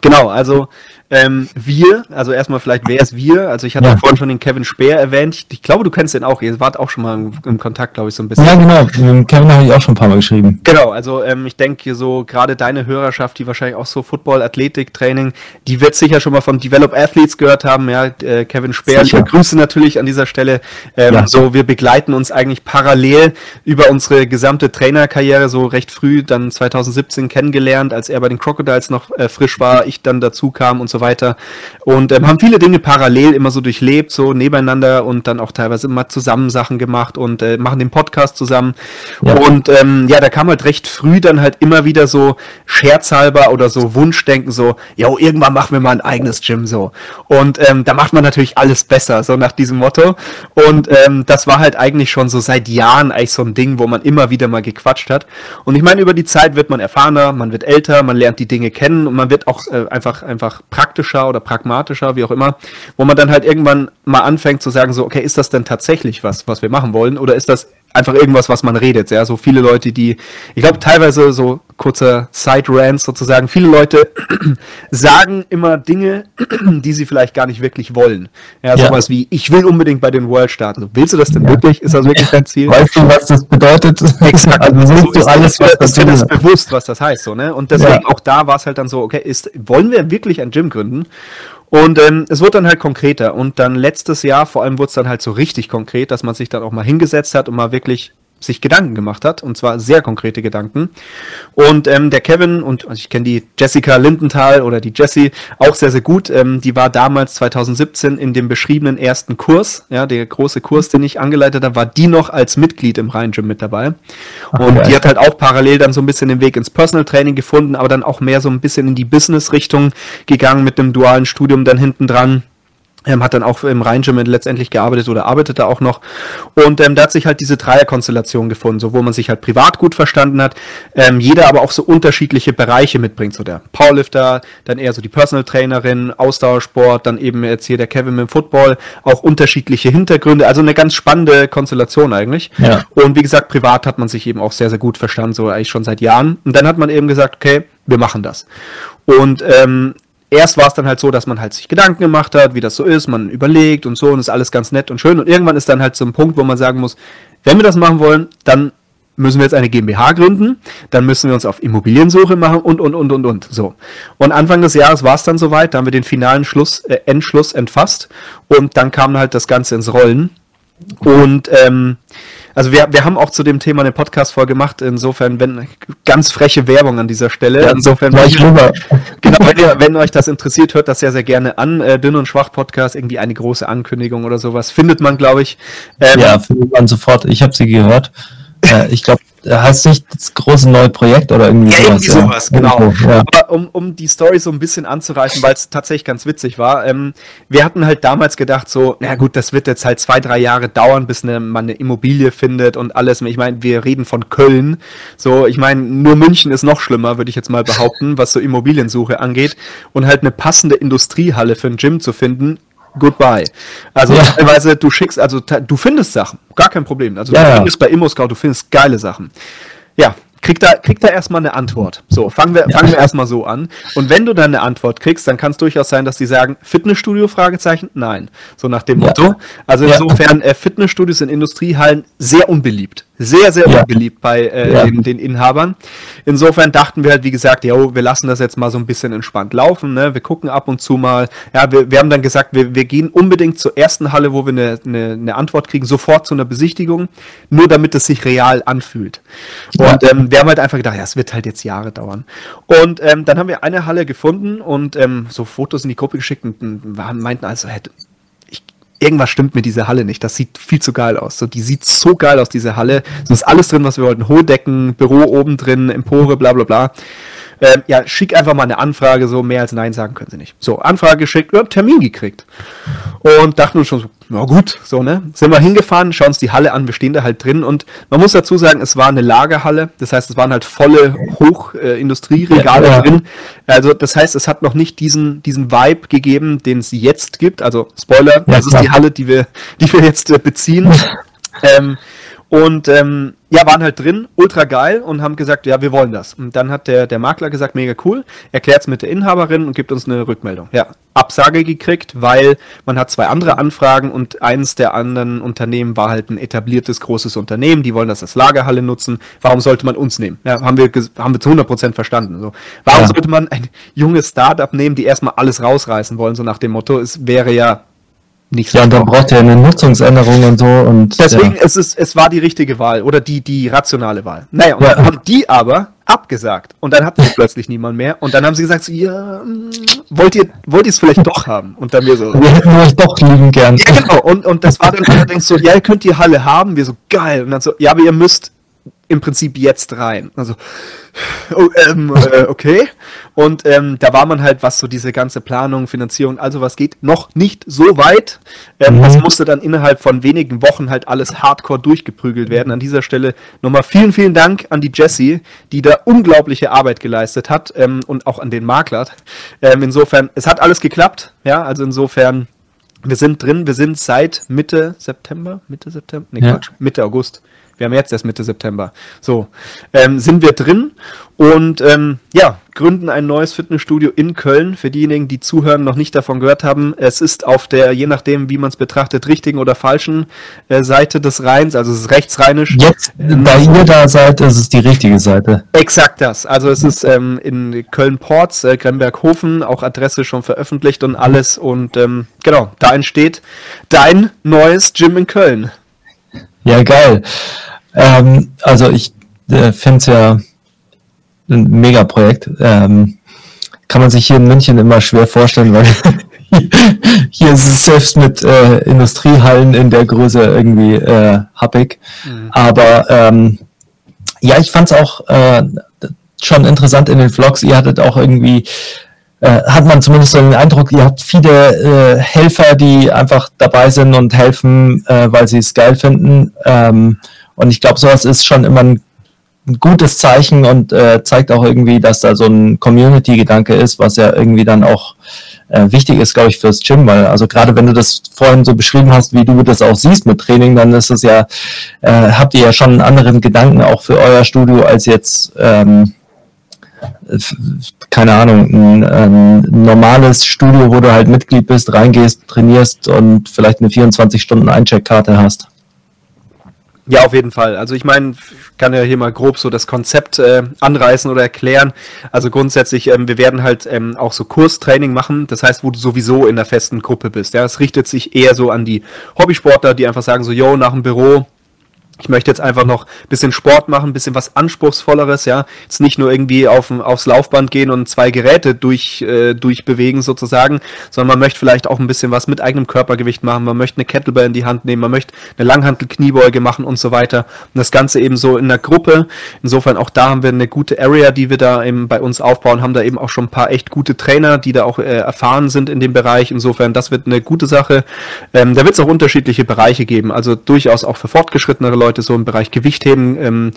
Genau, also ähm, wir, also erstmal vielleicht, wer ist wir? Also ich hatte ja. vorhin schon den Kevin Speer erwähnt. Ich, ich, glaube, du kennst den auch. Ihr wart auch schon mal im, im Kontakt, glaube ich, so ein bisschen. Ja, genau. Mit Kevin habe ich auch schon ein paar Mal geschrieben. Genau, also ähm, ich denke so, gerade deine Hörerschaft, die wahrscheinlich auch so Football, Athletik, Training, die wird sicher schon mal von Develop Athletes gehört haben. Ja, äh, Kevin Speer, ich grüße natürlich an dieser Stelle. Ähm, ja. So, wir begleiten uns eigentlich parallel über unsere gesamte Trainerkarriere, so recht früh, dann 2017 kennengelernt, als er bei den Crocodiles noch äh, frisch war, ich dann dazu kam und so weiter. Und ähm, haben viele Dinge parallel immer so durchlebt, so nebeneinander und dann auch teilweise immer zusammen Sachen gemacht und äh, machen den Podcast zusammen. Ja. Und ähm, ja, da kam halt recht früh dann halt immer wieder so scherzhalber oder so Wunschdenken, so, ja, irgendwann machen wir mal ein eigenes Gym so. Und ähm, da macht man natürlich alles besser, so nach diesem Motto. Und ähm, das war halt eigentlich schon so seit Jahren eigentlich so ein Ding, wo man immer wieder mal gequatscht hat. Und ich meine, über die Zeit wird man erfahrener, man wird älter, man lernt die Dinge kennen und man wird auch äh, einfach, einfach praktisch praktischer oder pragmatischer, wie auch immer, wo man dann halt irgendwann mal anfängt zu sagen, so, okay, ist das denn tatsächlich was, was wir machen wollen? Oder ist das einfach irgendwas, was man redet? Ja, so viele Leute, die, ich glaube, teilweise so kurzer Side-Rant sozusagen, viele Leute sagen immer Dinge, die sie vielleicht gar nicht wirklich wollen. Ja, sowas ja. wie, ich will unbedingt bei den World starten. willst du das denn ja. wirklich? Ist das wirklich dein Ziel? Weißt du, was das bedeutet? Exakt. Also willst so du alles, was das ist das bewusst, was das heißt, so, ne? Und deswegen ja. auch da war es halt dann so, okay, ist, wollen wir wirklich ein Gym gründen? Und ähm, es wird dann halt konkreter. Und dann letztes Jahr, vor allem wurde es dann halt so richtig konkret, dass man sich dann auch mal hingesetzt hat und mal wirklich sich Gedanken gemacht hat, und zwar sehr konkrete Gedanken. Und ähm, der Kevin und also ich kenne die Jessica Lindenthal oder die Jessie auch sehr, sehr gut. Ähm, die war damals 2017 in dem beschriebenen ersten Kurs, ja, der große Kurs, den ich angeleitet habe, war die noch als Mitglied im Rhein Gym mit dabei. Und okay. die hat halt auch parallel dann so ein bisschen den Weg ins Personal Training gefunden, aber dann auch mehr so ein bisschen in die Business-Richtung gegangen mit einem dualen Studium dann hinten dran ähm, hat dann auch im Rhein-Gym letztendlich gearbeitet oder arbeitet da auch noch. Und ähm, da hat sich halt diese Dreierkonstellation gefunden, so wo man sich halt privat gut verstanden hat, ähm, jeder aber auch so unterschiedliche Bereiche mitbringt. So der Powerlifter, dann eher so die Personal Trainerin, Ausdauersport, dann eben jetzt hier der Kevin mit dem Football, auch unterschiedliche Hintergründe. Also eine ganz spannende Konstellation eigentlich. Ja. Und wie gesagt, privat hat man sich eben auch sehr, sehr gut verstanden, so eigentlich schon seit Jahren. Und dann hat man eben gesagt, okay, wir machen das. Und ähm, erst war es dann halt so, dass man halt sich Gedanken gemacht hat, wie das so ist, man überlegt und so und ist alles ganz nett und schön. Und irgendwann ist dann halt so ein Punkt, wo man sagen muss, wenn wir das machen wollen, dann müssen wir jetzt eine GmbH gründen, dann müssen wir uns auf Immobiliensuche machen und, und, und, und, und. So. Und Anfang des Jahres war es dann soweit, da haben wir den finalen Schluss, äh, Endschluss entfasst und dann kam halt das Ganze ins Rollen. Und ähm, also wir, wir haben auch zu dem Thema eine Podcast-Folge gemacht, insofern, wenn ganz freche Werbung an dieser Stelle. Ja, insofern, wenn, genau, wenn, ihr, wenn euch das interessiert, hört das sehr, sehr gerne an. Äh, Dünn und Schwach Podcast, irgendwie eine große Ankündigung oder sowas. Findet man, glaube ich. Ähm, ja, findet man sofort. Ich habe sie gehört. Äh, ich glaube, heißt nicht das große neue Projekt oder irgendwie ja, sowas? Irgendwie sowas, ja. genau. Ja. Aber um, um die Story so ein bisschen anzureißen, weil es tatsächlich ganz witzig war, ähm, wir hatten halt damals gedacht so, na gut, das wird jetzt halt zwei, drei Jahre dauern, bis eine, man eine Immobilie findet und alles. Ich meine, wir reden von Köln. So, ich meine, nur München ist noch schlimmer, würde ich jetzt mal behaupten, was so Immobiliensuche angeht. Und halt eine passende Industriehalle für ein Gym zu finden, goodbye. Also ja. teilweise, du schickst, also du findest Sachen, gar kein Problem. Also ja, du findest bei ImmoScout, du findest geile Sachen. Ja, krieg da, krieg da erstmal eine Antwort. So, fangen wir, fangen wir erstmal so an. Und wenn du dann eine Antwort kriegst, dann kann es durchaus sein, dass die sagen, Fitnessstudio, Fragezeichen? Nein. So nach dem Motto. Also insofern, äh, Fitnessstudios in Industriehallen sehr unbeliebt. Sehr, sehr ja. unbeliebt bei äh, ja. den, den, Inhabern. Insofern dachten wir halt, wie gesagt, ja, wir lassen das jetzt mal so ein bisschen entspannt laufen. Ne? Wir gucken ab und zu mal. Ja, wir, wir haben dann gesagt, wir, wir gehen unbedingt zur ersten Halle, wo wir eine, eine, eine Antwort kriegen, sofort zu einer Besichtigung, nur damit es sich real anfühlt. Ja. Und ähm, wir haben halt einfach gedacht, ja, es wird halt jetzt Jahre dauern. Und ähm, dann haben wir eine Halle gefunden und ähm, so Fotos in die Gruppe geschickt und, und meinten also, hätte irgendwas stimmt mit dieser Halle nicht. Das sieht viel zu geil aus. So, die sieht so geil aus, diese Halle. So ist alles drin, was wir wollten. Hohe Decken, Büro oben drin, Empore, bla bla bla. Ähm, ja, schick einfach mal eine Anfrage, so mehr als Nein sagen können sie nicht. So, Anfrage geschickt, wir haben Termin gekriegt. Und dachten uns schon so, na gut, so, ne? Sind wir hingefahren, schauen uns die Halle an, wir stehen da halt drin und man muss dazu sagen, es war eine Lagerhalle, das heißt, es waren halt volle Hochindustrieregale äh, ja, ja. drin. Also, das heißt, es hat noch nicht diesen, diesen Vibe gegeben, den es jetzt gibt. Also, Spoiler, ja, das klar. ist die Halle, die wir, die wir jetzt äh, beziehen. ähm, und ähm, ja, waren halt drin, ultra geil und haben gesagt, ja, wir wollen das. Und dann hat der, der Makler gesagt, mega cool, erklärt es mit der Inhaberin und gibt uns eine Rückmeldung. Ja, Absage gekriegt, weil man hat zwei andere Anfragen und eins der anderen Unternehmen war halt ein etabliertes großes Unternehmen, die wollen das als Lagerhalle nutzen. Warum sollte man uns nehmen? Ja, haben wir, haben wir zu 100% verstanden. So. Warum ja. sollte man ein junges Startup nehmen, die erstmal alles rausreißen wollen, so nach dem Motto, es wäre ja nicht so. Ja, und dann braucht er eine Nutzungsänderung und so und. Deswegen, ja. es ist, es war die richtige Wahl oder die, die rationale Wahl. Naja, und ja. dann haben die aber abgesagt. Und dann hatten wir plötzlich niemand mehr. Und dann haben sie gesagt, so, ja, mm, wollt ihr, wollt ihr es vielleicht doch haben? Und dann wir so. Wir hätten euch doch lieben gern. Ja, genau. Und, und das war dann allerdings so, ja, ihr könnt die Halle haben. Wir so, geil. Und dann so, ja, aber ihr müsst im Prinzip jetzt rein. Also, oh, ähm, äh, okay. Und ähm, da war man halt, was so diese ganze Planung, Finanzierung, also was geht, noch nicht so weit. Ähm, mhm. Das musste dann innerhalb von wenigen Wochen halt alles hardcore durchgeprügelt werden. An dieser Stelle nochmal vielen, vielen Dank an die Jessie, die da unglaubliche Arbeit geleistet hat ähm, und auch an den Makler. Ähm, insofern, es hat alles geklappt. Ja, also insofern, wir sind drin, wir sind seit Mitte September, Mitte September, nee, ja. Quatsch, Mitte August wir haben jetzt erst Mitte September. So, ähm, sind wir drin und ähm, ja, gründen ein neues Fitnessstudio in Köln. Für diejenigen, die zuhören, noch nicht davon gehört haben, es ist auf der, je nachdem, wie man es betrachtet, richtigen oder falschen äh, Seite des Rheins, also es ist rechtsrheinisch. Jetzt, ähm, da ihr da seid, ist es die richtige Seite. Exakt das. Also es ist ähm, in Köln-Ports, äh, Gremberghofen, auch Adresse schon veröffentlicht und alles. Und ähm, genau, da entsteht dein neues Gym in Köln. Ja, geil. Ähm, also ich äh, finde es ja ein Megaprojekt. Ähm, kann man sich hier in München immer schwer vorstellen, weil hier ist es selbst mit äh, Industriehallen in der Größe irgendwie äh, happig. Mhm. Aber ähm, ja, ich fand es auch äh, schon interessant in den Vlogs. Ihr hattet auch irgendwie, äh, hat man zumindest so den Eindruck, ihr habt viele äh, Helfer, die einfach dabei sind und helfen, äh, weil sie es geil finden. Ähm, und ich glaube, sowas ist schon immer ein, ein gutes Zeichen und äh, zeigt auch irgendwie, dass da so ein Community-Gedanke ist, was ja irgendwie dann auch äh, wichtig ist, glaube ich, fürs Gym, weil also gerade wenn du das vorhin so beschrieben hast, wie du das auch siehst mit Training, dann ist es ja, habt ihr ja schon einen anderen Gedanken auch für euer Studio als jetzt ähm, keine Ahnung, ein, ein, normales Studio, wo du halt Mitglied bist, reingehst, trainierst und vielleicht eine 24 Stunden Eincheckkarte hast. Ja, auf jeden Fall. Also ich meine, kann ja hier mal grob so das Konzept äh, anreißen oder erklären. Also grundsätzlich, ähm, wir werden halt ähm, auch so Kurstraining machen. Das heißt, wo du sowieso in der festen Gruppe bist. Ja, es richtet sich eher so an die Hobbysportler, die einfach sagen so, yo, nach dem Büro ich möchte jetzt einfach noch ein bisschen Sport machen, ein bisschen was Anspruchsvolleres, ja. Jetzt nicht nur irgendwie auf, aufs Laufband gehen und zwei Geräte durch, äh, durchbewegen sozusagen, sondern man möchte vielleicht auch ein bisschen was mit eigenem Körpergewicht machen, man möchte eine Kettlebell in die Hand nehmen, man möchte eine Langhantel-Kniebeuge machen und so weiter. Und das Ganze eben so in der Gruppe. Insofern auch da haben wir eine gute Area, die wir da eben bei uns aufbauen, haben da eben auch schon ein paar echt gute Trainer, die da auch äh, erfahren sind in dem Bereich. Insofern, das wird eine gute Sache. Ähm, da wird es auch unterschiedliche Bereiche geben, also durchaus auch für fortgeschrittenere Leute Leute so im Bereich Gewichtheben ähm,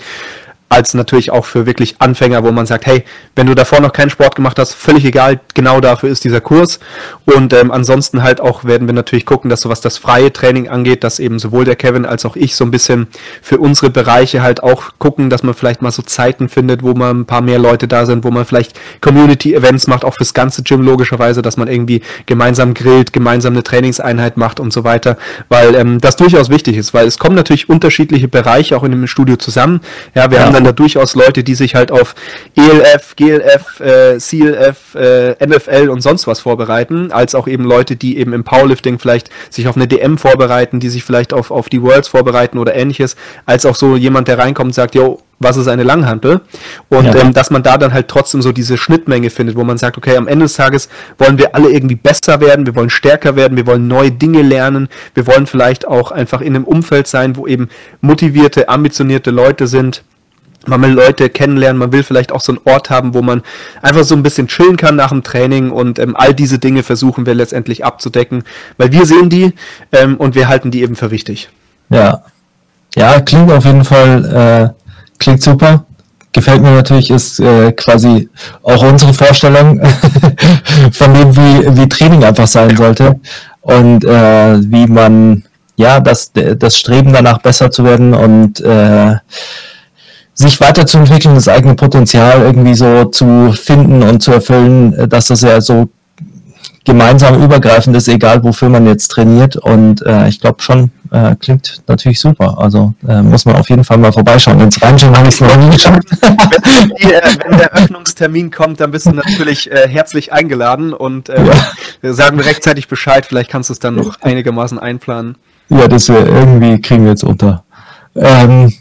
als natürlich auch für wirklich Anfänger, wo man sagt, hey, wenn du davor noch keinen Sport gemacht hast, völlig egal, genau dafür ist dieser Kurs. Und ähm, ansonsten halt auch werden wir natürlich gucken, dass so was das freie Training angeht, dass eben sowohl der Kevin als auch ich so ein bisschen für unsere Bereiche halt auch gucken, dass man vielleicht mal so Zeiten findet, wo man ein paar mehr Leute da sind, wo man vielleicht Community-Events macht, auch fürs ganze Gym logischerweise, dass man irgendwie gemeinsam grillt, gemeinsam eine Trainingseinheit macht und so weiter, weil ähm, das durchaus wichtig ist, weil es kommen natürlich unterschiedliche Bereiche auch in dem Studio zusammen. Ja, wir ja. haben dann da durchaus Leute, die sich halt auf ELF, GLF, äh, CLF, äh, MFL und sonst was vorbereiten, als auch eben Leute, die eben im Powerlifting vielleicht sich auf eine DM vorbereiten, die sich vielleicht auf, auf die Worlds vorbereiten oder ähnliches, als auch so jemand, der reinkommt und sagt, yo, was ist eine Langhantel? Und ja. ähm, dass man da dann halt trotzdem so diese Schnittmenge findet, wo man sagt, okay, am Ende des Tages wollen wir alle irgendwie besser werden, wir wollen stärker werden, wir wollen neue Dinge lernen, wir wollen vielleicht auch einfach in einem Umfeld sein, wo eben motivierte, ambitionierte Leute sind, man will Leute kennenlernen, man will vielleicht auch so einen Ort haben, wo man einfach so ein bisschen chillen kann nach dem Training und ähm, all diese Dinge versuchen wir letztendlich abzudecken, weil wir sehen die ähm, und wir halten die eben für wichtig. Ja, ja, klingt auf jeden Fall, äh, klingt super. Gefällt mir natürlich, ist äh, quasi auch unsere Vorstellung von dem, wie, wie Training einfach sein sollte und äh, wie man, ja, das, das Streben danach besser zu werden und äh, sich weiterzuentwickeln, das eigene Potenzial irgendwie so zu finden und zu erfüllen, äh, dass das ja so gemeinsam übergreifend ist, egal wofür man jetzt trainiert. Und äh, ich glaube schon, äh, klingt natürlich super. Also äh, muss man auf jeden Fall mal vorbeischauen. Ins Reinschauen habe ich es noch nie geschafft. wenn, die, äh, wenn, der Öffnungstermin kommt, dann bist du natürlich äh, herzlich eingeladen und ja. sagen wir rechtzeitig Bescheid. Vielleicht kannst du es dann noch einigermaßen einplanen. Ja, das wir irgendwie kriegen wir jetzt unter. Ähm,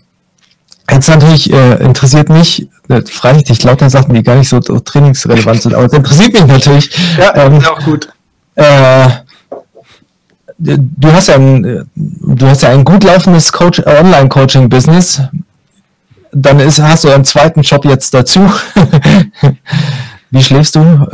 Jetzt natürlich äh, interessiert mich, äh, frage ich dich lauter Sachen, die gar nicht so trainingsrelevant sind, aber es interessiert mich natürlich. Ja, ähm, auch gut. Äh, du hast ja ein, du hast ja ein gut laufendes Coach, äh, Online-Coaching-Business. Dann ist, hast du einen zweiten Job jetzt dazu. Wie schläfst du?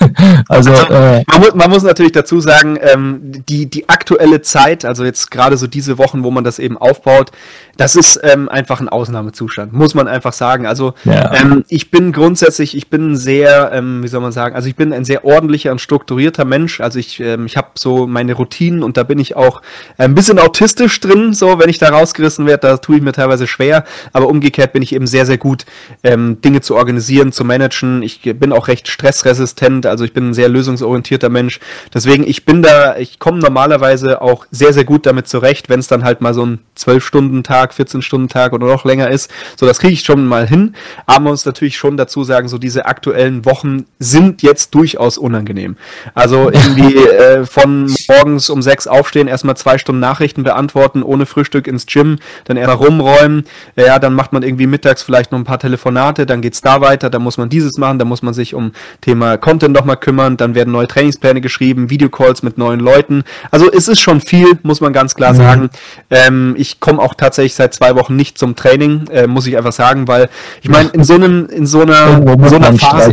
Äh, also, also äh, man, muss, man, muss, natürlich dazu sagen, ähm, die, die aktuelle Zeit, also jetzt gerade so diese Wochen, wo man das eben aufbaut, das ist ähm, einfach ein Ausnahmezustand, muss man einfach sagen. Also ja. ähm, ich bin grundsätzlich, ich bin sehr, ähm, wie soll man sagen, also ich bin ein sehr ordentlicher und strukturierter Mensch. Also ich, ähm, ich habe so meine Routinen und da bin ich auch ein bisschen autistisch drin, so wenn ich da rausgerissen werde, da tue ich mir teilweise schwer. Aber umgekehrt bin ich eben sehr, sehr gut, ähm, Dinge zu organisieren, zu managen. Ich bin auch recht stressresistent, also ich bin ein sehr lösungsorientierter Mensch. Deswegen, ich bin da, ich komme normalerweise auch sehr, sehr gut damit zurecht, wenn es dann halt mal so ein 12-Stunden-Tag, 14-Stunden-Tag oder noch länger ist. So, das kriege ich schon mal hin. Aber man muss natürlich schon dazu sagen, so diese aktuellen Wochen sind jetzt durchaus unangenehm. Also irgendwie äh, von morgens um sechs aufstehen, erstmal zwei Stunden Nachrichten beantworten, ohne Frühstück ins Gym, dann eher rumräumen. Ja, dann macht man irgendwie mittags vielleicht noch ein paar Telefonate, dann geht's da weiter, dann muss man dieses machen, dann muss man sich um Thema Content nochmal kümmern, dann werden neue Trainingspläne geschrieben, Videocalls mit neuen Leuten. Also es ist schon viel, muss man ganz klar mhm. sagen. Ähm, ich komme auch tatsächlich seit zwei Wochen nicht zum Training, äh, muss ich einfach sagen, weil ich meine, in so einem, in so einer, in so einer Phase.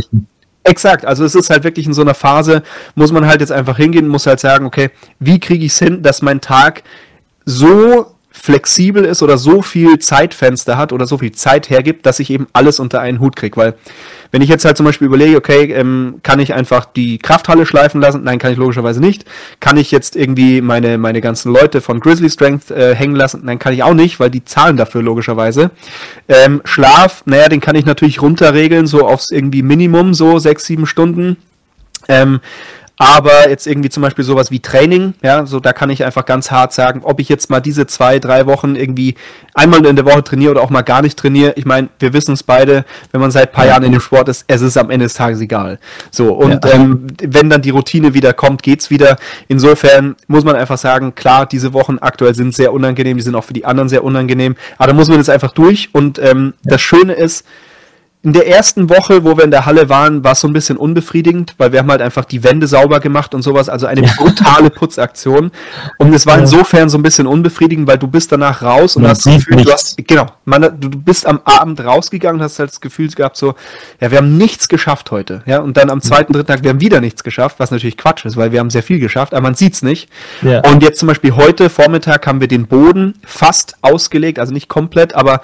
Exakt, also es ist halt wirklich in so einer Phase, muss man halt jetzt einfach hingehen, muss halt sagen, okay, wie kriege ich es hin, dass mein Tag so flexibel ist oder so viel Zeitfenster hat oder so viel Zeit hergibt, dass ich eben alles unter einen Hut kriege. Weil wenn ich jetzt halt zum Beispiel überlege, okay, ähm, kann ich einfach die Krafthalle schleifen lassen? Nein, kann ich logischerweise nicht. Kann ich jetzt irgendwie meine, meine ganzen Leute von Grizzly Strength äh, hängen lassen? Nein, kann ich auch nicht, weil die zahlen dafür logischerweise. Ähm, Schlaf, naja, den kann ich natürlich runterregeln, so aufs irgendwie Minimum, so sechs, sieben Stunden. Ähm, Aber jetzt irgendwie zum Beispiel sowas wie Training, ja, so da kann ich einfach ganz hart sagen, ob ich jetzt mal diese zwei, drei Wochen irgendwie einmal in der Woche trainiere oder auch mal gar nicht trainiere. Ich meine, wir wissen es beide, wenn man seit paar Jahren in dem Sport ist, es ist am Ende des Tages egal. So, und ja. ähm, wenn dann die Routine wieder kommt, geht's wieder. Insofern muss man einfach sagen, klar, diese Wochen aktuell sind sehr unangenehm, die sind auch für die anderen sehr unangenehm, aber da muss man jetzt einfach durch. Und ähm, das Schöne ist, in der ersten Woche, wo wir in der Halle waren, war es so ein bisschen unbefriedigend, weil wir haben halt einfach die Wände sauber gemacht und sowas, also eine brutale Putzaktion. Und es war insofern so ein bisschen unbefriedigend, weil du bist danach raus und man hast das Gefühl, du hast, genau, man, du, bist am Abend rausgegangen und hast halt das Gefühl gehabt, so, ja, wir haben nichts geschafft heute, ja, und dann am zweiten, dritten Tag, wir haben wieder nichts geschafft, was natürlich Quatsch ist, weil wir haben sehr viel geschafft, aber man sieht's nicht. Ja. Und jetzt zum Beispiel heute Vormittag haben wir den Boden fast ausgelegt, also nicht komplett, aber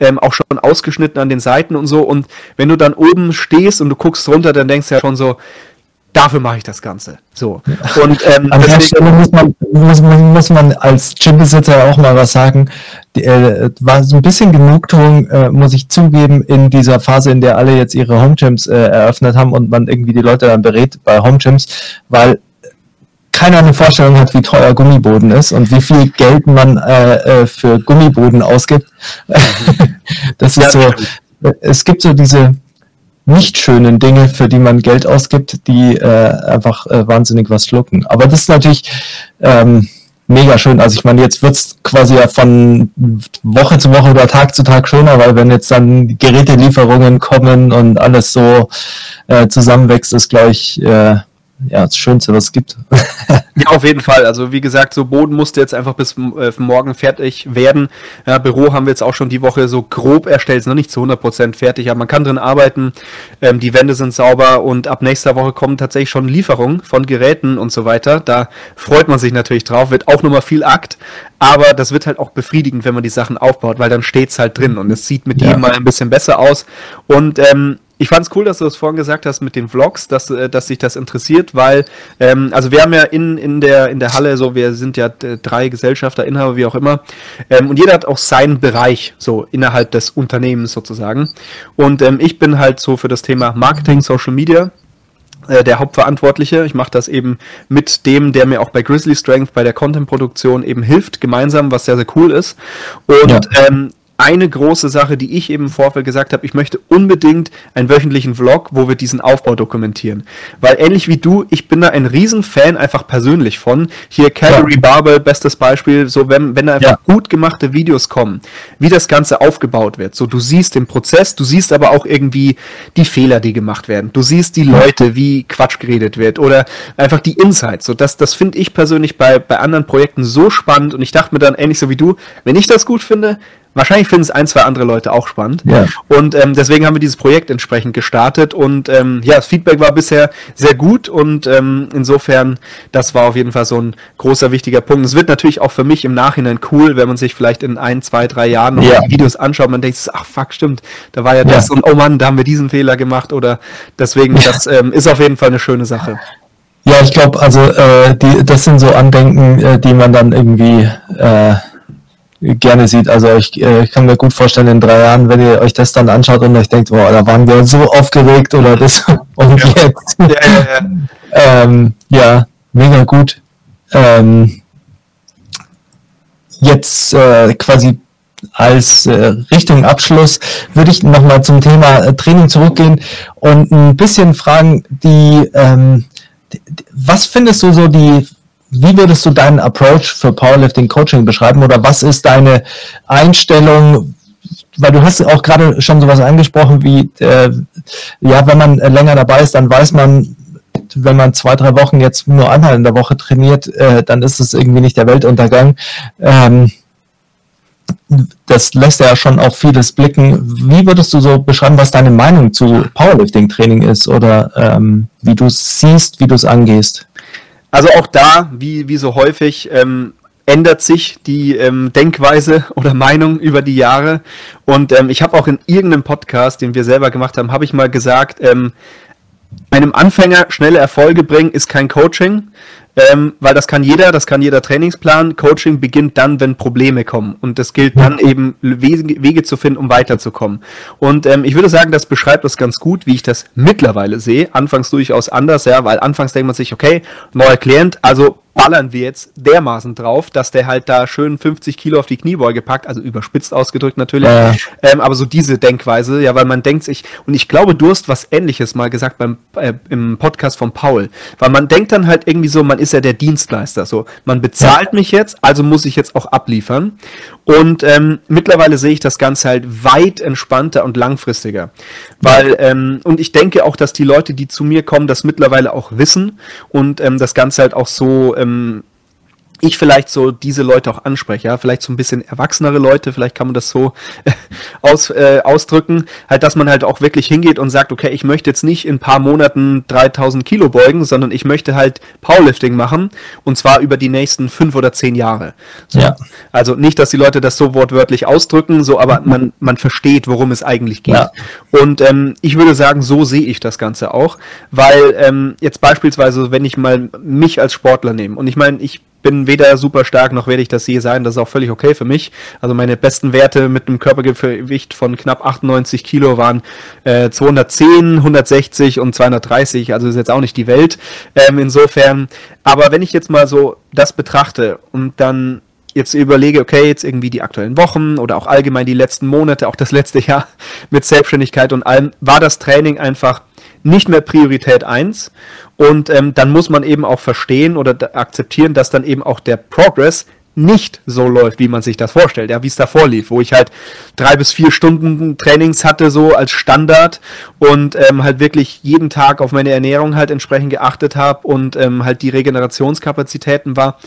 ähm, auch schon ausgeschnitten an den Seiten und so. Und wenn du dann oben stehst und du guckst runter, dann denkst du ja schon so, dafür mache ich das Ganze. So. Und ähm, an der Stelle muss man, muss, muss man als Gymbesitzer auch mal was sagen. Die, äh, war so ein bisschen Genugtuung, äh, muss ich zugeben, in dieser Phase, in der alle jetzt ihre Home Gyms äh, eröffnet haben und man irgendwie die Leute dann berät bei Home Gyms, weil keiner eine Vorstellung hat, wie teuer Gummiboden ist und wie viel Geld man äh, äh für Gummiboden ausgibt. das ist so, es gibt so diese nicht schönen Dinge, für die man Geld ausgibt, die äh, einfach äh, wahnsinnig was schlucken. Aber das ist natürlich ähm, mega schön. Also ich meine, jetzt wird's quasi ja von Woche zu Woche oder Tag zu Tag schöner, weil wenn jetzt dann Gerätelieferungen kommen und alles so äh, zusammenwächst, ist gleich äh, ja, das Schönste, was es gibt. ja, auf jeden Fall. Also wie gesagt, so Boden musste jetzt einfach bis äh, morgen fertig werden. Ja, Büro haben wir jetzt auch schon die Woche so grob erstellt, ist noch nicht zu 100% fertig, aber man kann drin arbeiten. Ähm, die Wände sind sauber und ab nächster Woche kommen tatsächlich schon Lieferungen von Geräten und so weiter. Da freut man sich natürlich drauf, wird auch nochmal viel Akt, aber das wird halt auch befriedigend, wenn man die Sachen aufbaut, weil dann steht's halt drin und es sieht mit ja. jedem mal ein bisschen besser aus. Und ähm, ich fand es cool, dass du das vorhin gesagt hast mit den Vlogs, dass, äh, dass sich das interessiert, weil, ähm, also wir haben ja in, in, der, in der Halle so, wir sind ja drei Gesellschafter, Inhaber, wie auch immer, ähm, und jeder hat auch seinen Bereich, so innerhalb des Unternehmens sozusagen. Und ähm, ich bin halt so für das Thema Marketing, Social Media äh, der Hauptverantwortliche. Ich mache das eben mit dem, der mir auch bei Grizzly Strength bei der Content-Produktion eben hilft, gemeinsam, was sehr, sehr cool ist. Und ja. ähm, eine große Sache, die ich eben im Vorfeld gesagt habe, ich möchte unbedingt einen wöchentlichen Vlog, wo wir diesen Aufbau dokumentieren. Weil ähnlich wie du, ich bin da ein Riesenfan einfach persönlich von. Hier Calgary ja. Barbell, bestes Beispiel, so wenn, wenn da einfach ja. gut gemachte Videos kommen, wie das Ganze aufgebaut wird. So, du siehst den Prozess, du siehst aber auch irgendwie die Fehler, die gemacht werden. Du siehst die Leute, wie Quatsch geredet wird oder einfach die Insights. So, das, das finde ich persönlich bei, bei anderen Projekten so spannend und ich dachte mir dann ähnlich so wie du, wenn ich das gut finde, Wahrscheinlich finden es ein, zwei andere Leute auch spannend. Ja. Und ähm, deswegen haben wir dieses Projekt entsprechend gestartet. Und ähm, ja, das Feedback war bisher sehr gut und ähm, insofern, das war auf jeden Fall so ein großer, wichtiger Punkt. Es wird natürlich auch für mich im Nachhinein cool, wenn man sich vielleicht in ein, zwei, drei Jahren noch ja. Videos anschaut. Man denkt, ach fuck, stimmt, da war ja, ja das und oh Mann, da haben wir diesen Fehler gemacht oder deswegen, das ähm, ist auf jeden Fall eine schöne Sache. Ja, ich glaube, also äh, die, das sind so Andenken, äh, die man dann irgendwie äh, gerne sieht. Also ich, äh, kann mir gut vorstellen, in drei Jahren, wenn ihr euch das dann anschaut und euch denkt, boah, da waren wir so aufgeregt oder das und ja. jetzt. Ja, ja, ja. ähm, ja, mega gut. Ähm, jetzt äh, quasi als äh, Richtung Abschluss würde ich nochmal zum Thema äh, Training zurückgehen und ein bisschen fragen, die, ähm, die, was findest du so die wie würdest du deinen Approach für Powerlifting Coaching beschreiben oder was ist deine Einstellung? Weil du hast auch gerade schon sowas angesprochen wie, äh, ja, wenn man länger dabei ist, dann weiß man, wenn man zwei, drei Wochen jetzt nur einmal in der Woche trainiert, äh, dann ist es irgendwie nicht der Weltuntergang. Ähm, das lässt ja schon auch vieles blicken. Wie würdest du so beschreiben, was deine Meinung zu Powerlifting-Training ist oder ähm, wie du es siehst, wie du es angehst? Also auch da, wie, wie so häufig, ähm, ändert sich die ähm, Denkweise oder Meinung über die Jahre. Und ähm, ich habe auch in irgendeinem Podcast, den wir selber gemacht haben, habe ich mal gesagt, ähm, einem Anfänger schnelle Erfolge bringen ist kein Coaching. Ähm, weil das kann jeder, das kann jeder Trainingsplan. Coaching beginnt dann, wenn Probleme kommen. Und es gilt dann eben, Wege, Wege zu finden, um weiterzukommen. Und ähm, ich würde sagen, das beschreibt das ganz gut, wie ich das mittlerweile sehe. Anfangs durchaus anders, ja, weil anfangs denkt man sich, okay, neuer Klient, also ballern wir jetzt dermaßen drauf, dass der halt da schön 50 Kilo auf die Kniebeuge packt, also überspitzt ausgedrückt natürlich, ja. ähm, aber so diese Denkweise, ja, weil man denkt sich, und ich glaube, du hast was ähnliches mal gesagt beim, äh, im Podcast von Paul, weil man denkt dann halt irgendwie so, man ist ja der Dienstleister, so, man bezahlt ja. mich jetzt, also muss ich jetzt auch abliefern und ähm, mittlerweile sehe ich das Ganze halt weit entspannter und langfristiger, weil, ähm, und ich denke auch, dass die Leute, die zu mir kommen, das mittlerweile auch wissen und ähm, das Ganze halt auch so ähm, ich vielleicht so diese Leute auch anspreche, ja, vielleicht so ein bisschen erwachsenere Leute, vielleicht kann man das so aus, äh, ausdrücken, halt, dass man halt auch wirklich hingeht und sagt, okay, ich möchte jetzt nicht in ein paar Monaten 3000 Kilo beugen, sondern ich möchte halt Powerlifting machen und zwar über die nächsten fünf oder zehn Jahre. So. Ja. Also nicht, dass die Leute das so wortwörtlich ausdrücken, so, aber man, man versteht, worum es eigentlich geht. Ja. Und ähm, ich würde sagen, so sehe ich das Ganze auch, weil ähm, jetzt beispielsweise, wenn ich mal mich als Sportler nehme und ich meine, ich bin weder super stark, noch werde ich das je sein. Das ist auch völlig okay für mich. Also meine besten Werte mit einem Körpergewicht von knapp 98 Kilo waren äh, 210, 160 und 230. Also ist jetzt auch nicht die Welt. Ähm, insofern. Aber wenn ich jetzt mal so das betrachte und dann jetzt überlege, okay, jetzt irgendwie die aktuellen Wochen oder auch allgemein die letzten Monate, auch das letzte Jahr mit Selbstständigkeit und allem, war das Training einfach nicht mehr Priorität 1. Und ähm, dann muss man eben auch verstehen oder akzeptieren, dass dann eben auch der Progress nicht so läuft, wie man sich das vorstellt, ja, wie es davor lief, wo ich halt drei bis vier Stunden Trainings hatte, so als Standard und ähm, halt wirklich jeden Tag auf meine Ernährung halt entsprechend geachtet habe und ähm, halt die Regenerationskapazitäten war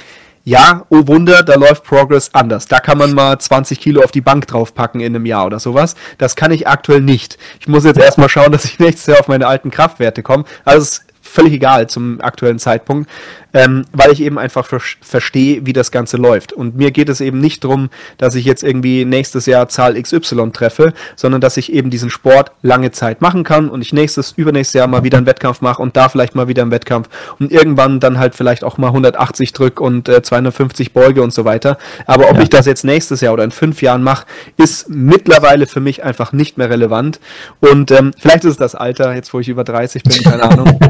ja, oh Wunder, da läuft Progress anders. Da kann man mal 20 Kilo auf die Bank draufpacken in einem Jahr oder sowas. Das kann ich aktuell nicht. Ich muss jetzt erstmal schauen, dass ich nächstes Jahr auf meine alten Kraftwerte komme. Also ist völlig egal zum aktuellen Zeitpunkt ähm, weil ich eben einfach ver verstehe, wie das Ganze läuft. Und mir geht es eben nicht darum, dass ich jetzt irgendwie nächstes Jahr Zahl XY treffe, sondern dass ich eben diesen Sport lange Zeit machen kann und ich nächstes, übernächstes Jahr mal wieder einen Wettkampf mache und da vielleicht mal wieder einen Wettkampf und irgendwann dann halt vielleicht auch mal 180 drück und äh, 250 beuge und so weiter. Aber ob ja. ich das jetzt nächstes Jahr oder in fünf Jahren mache, ist mittlerweile für mich einfach nicht mehr relevant. Und ähm, vielleicht ist es das Alter, jetzt wo ich über 30 bin, keine Ahnung.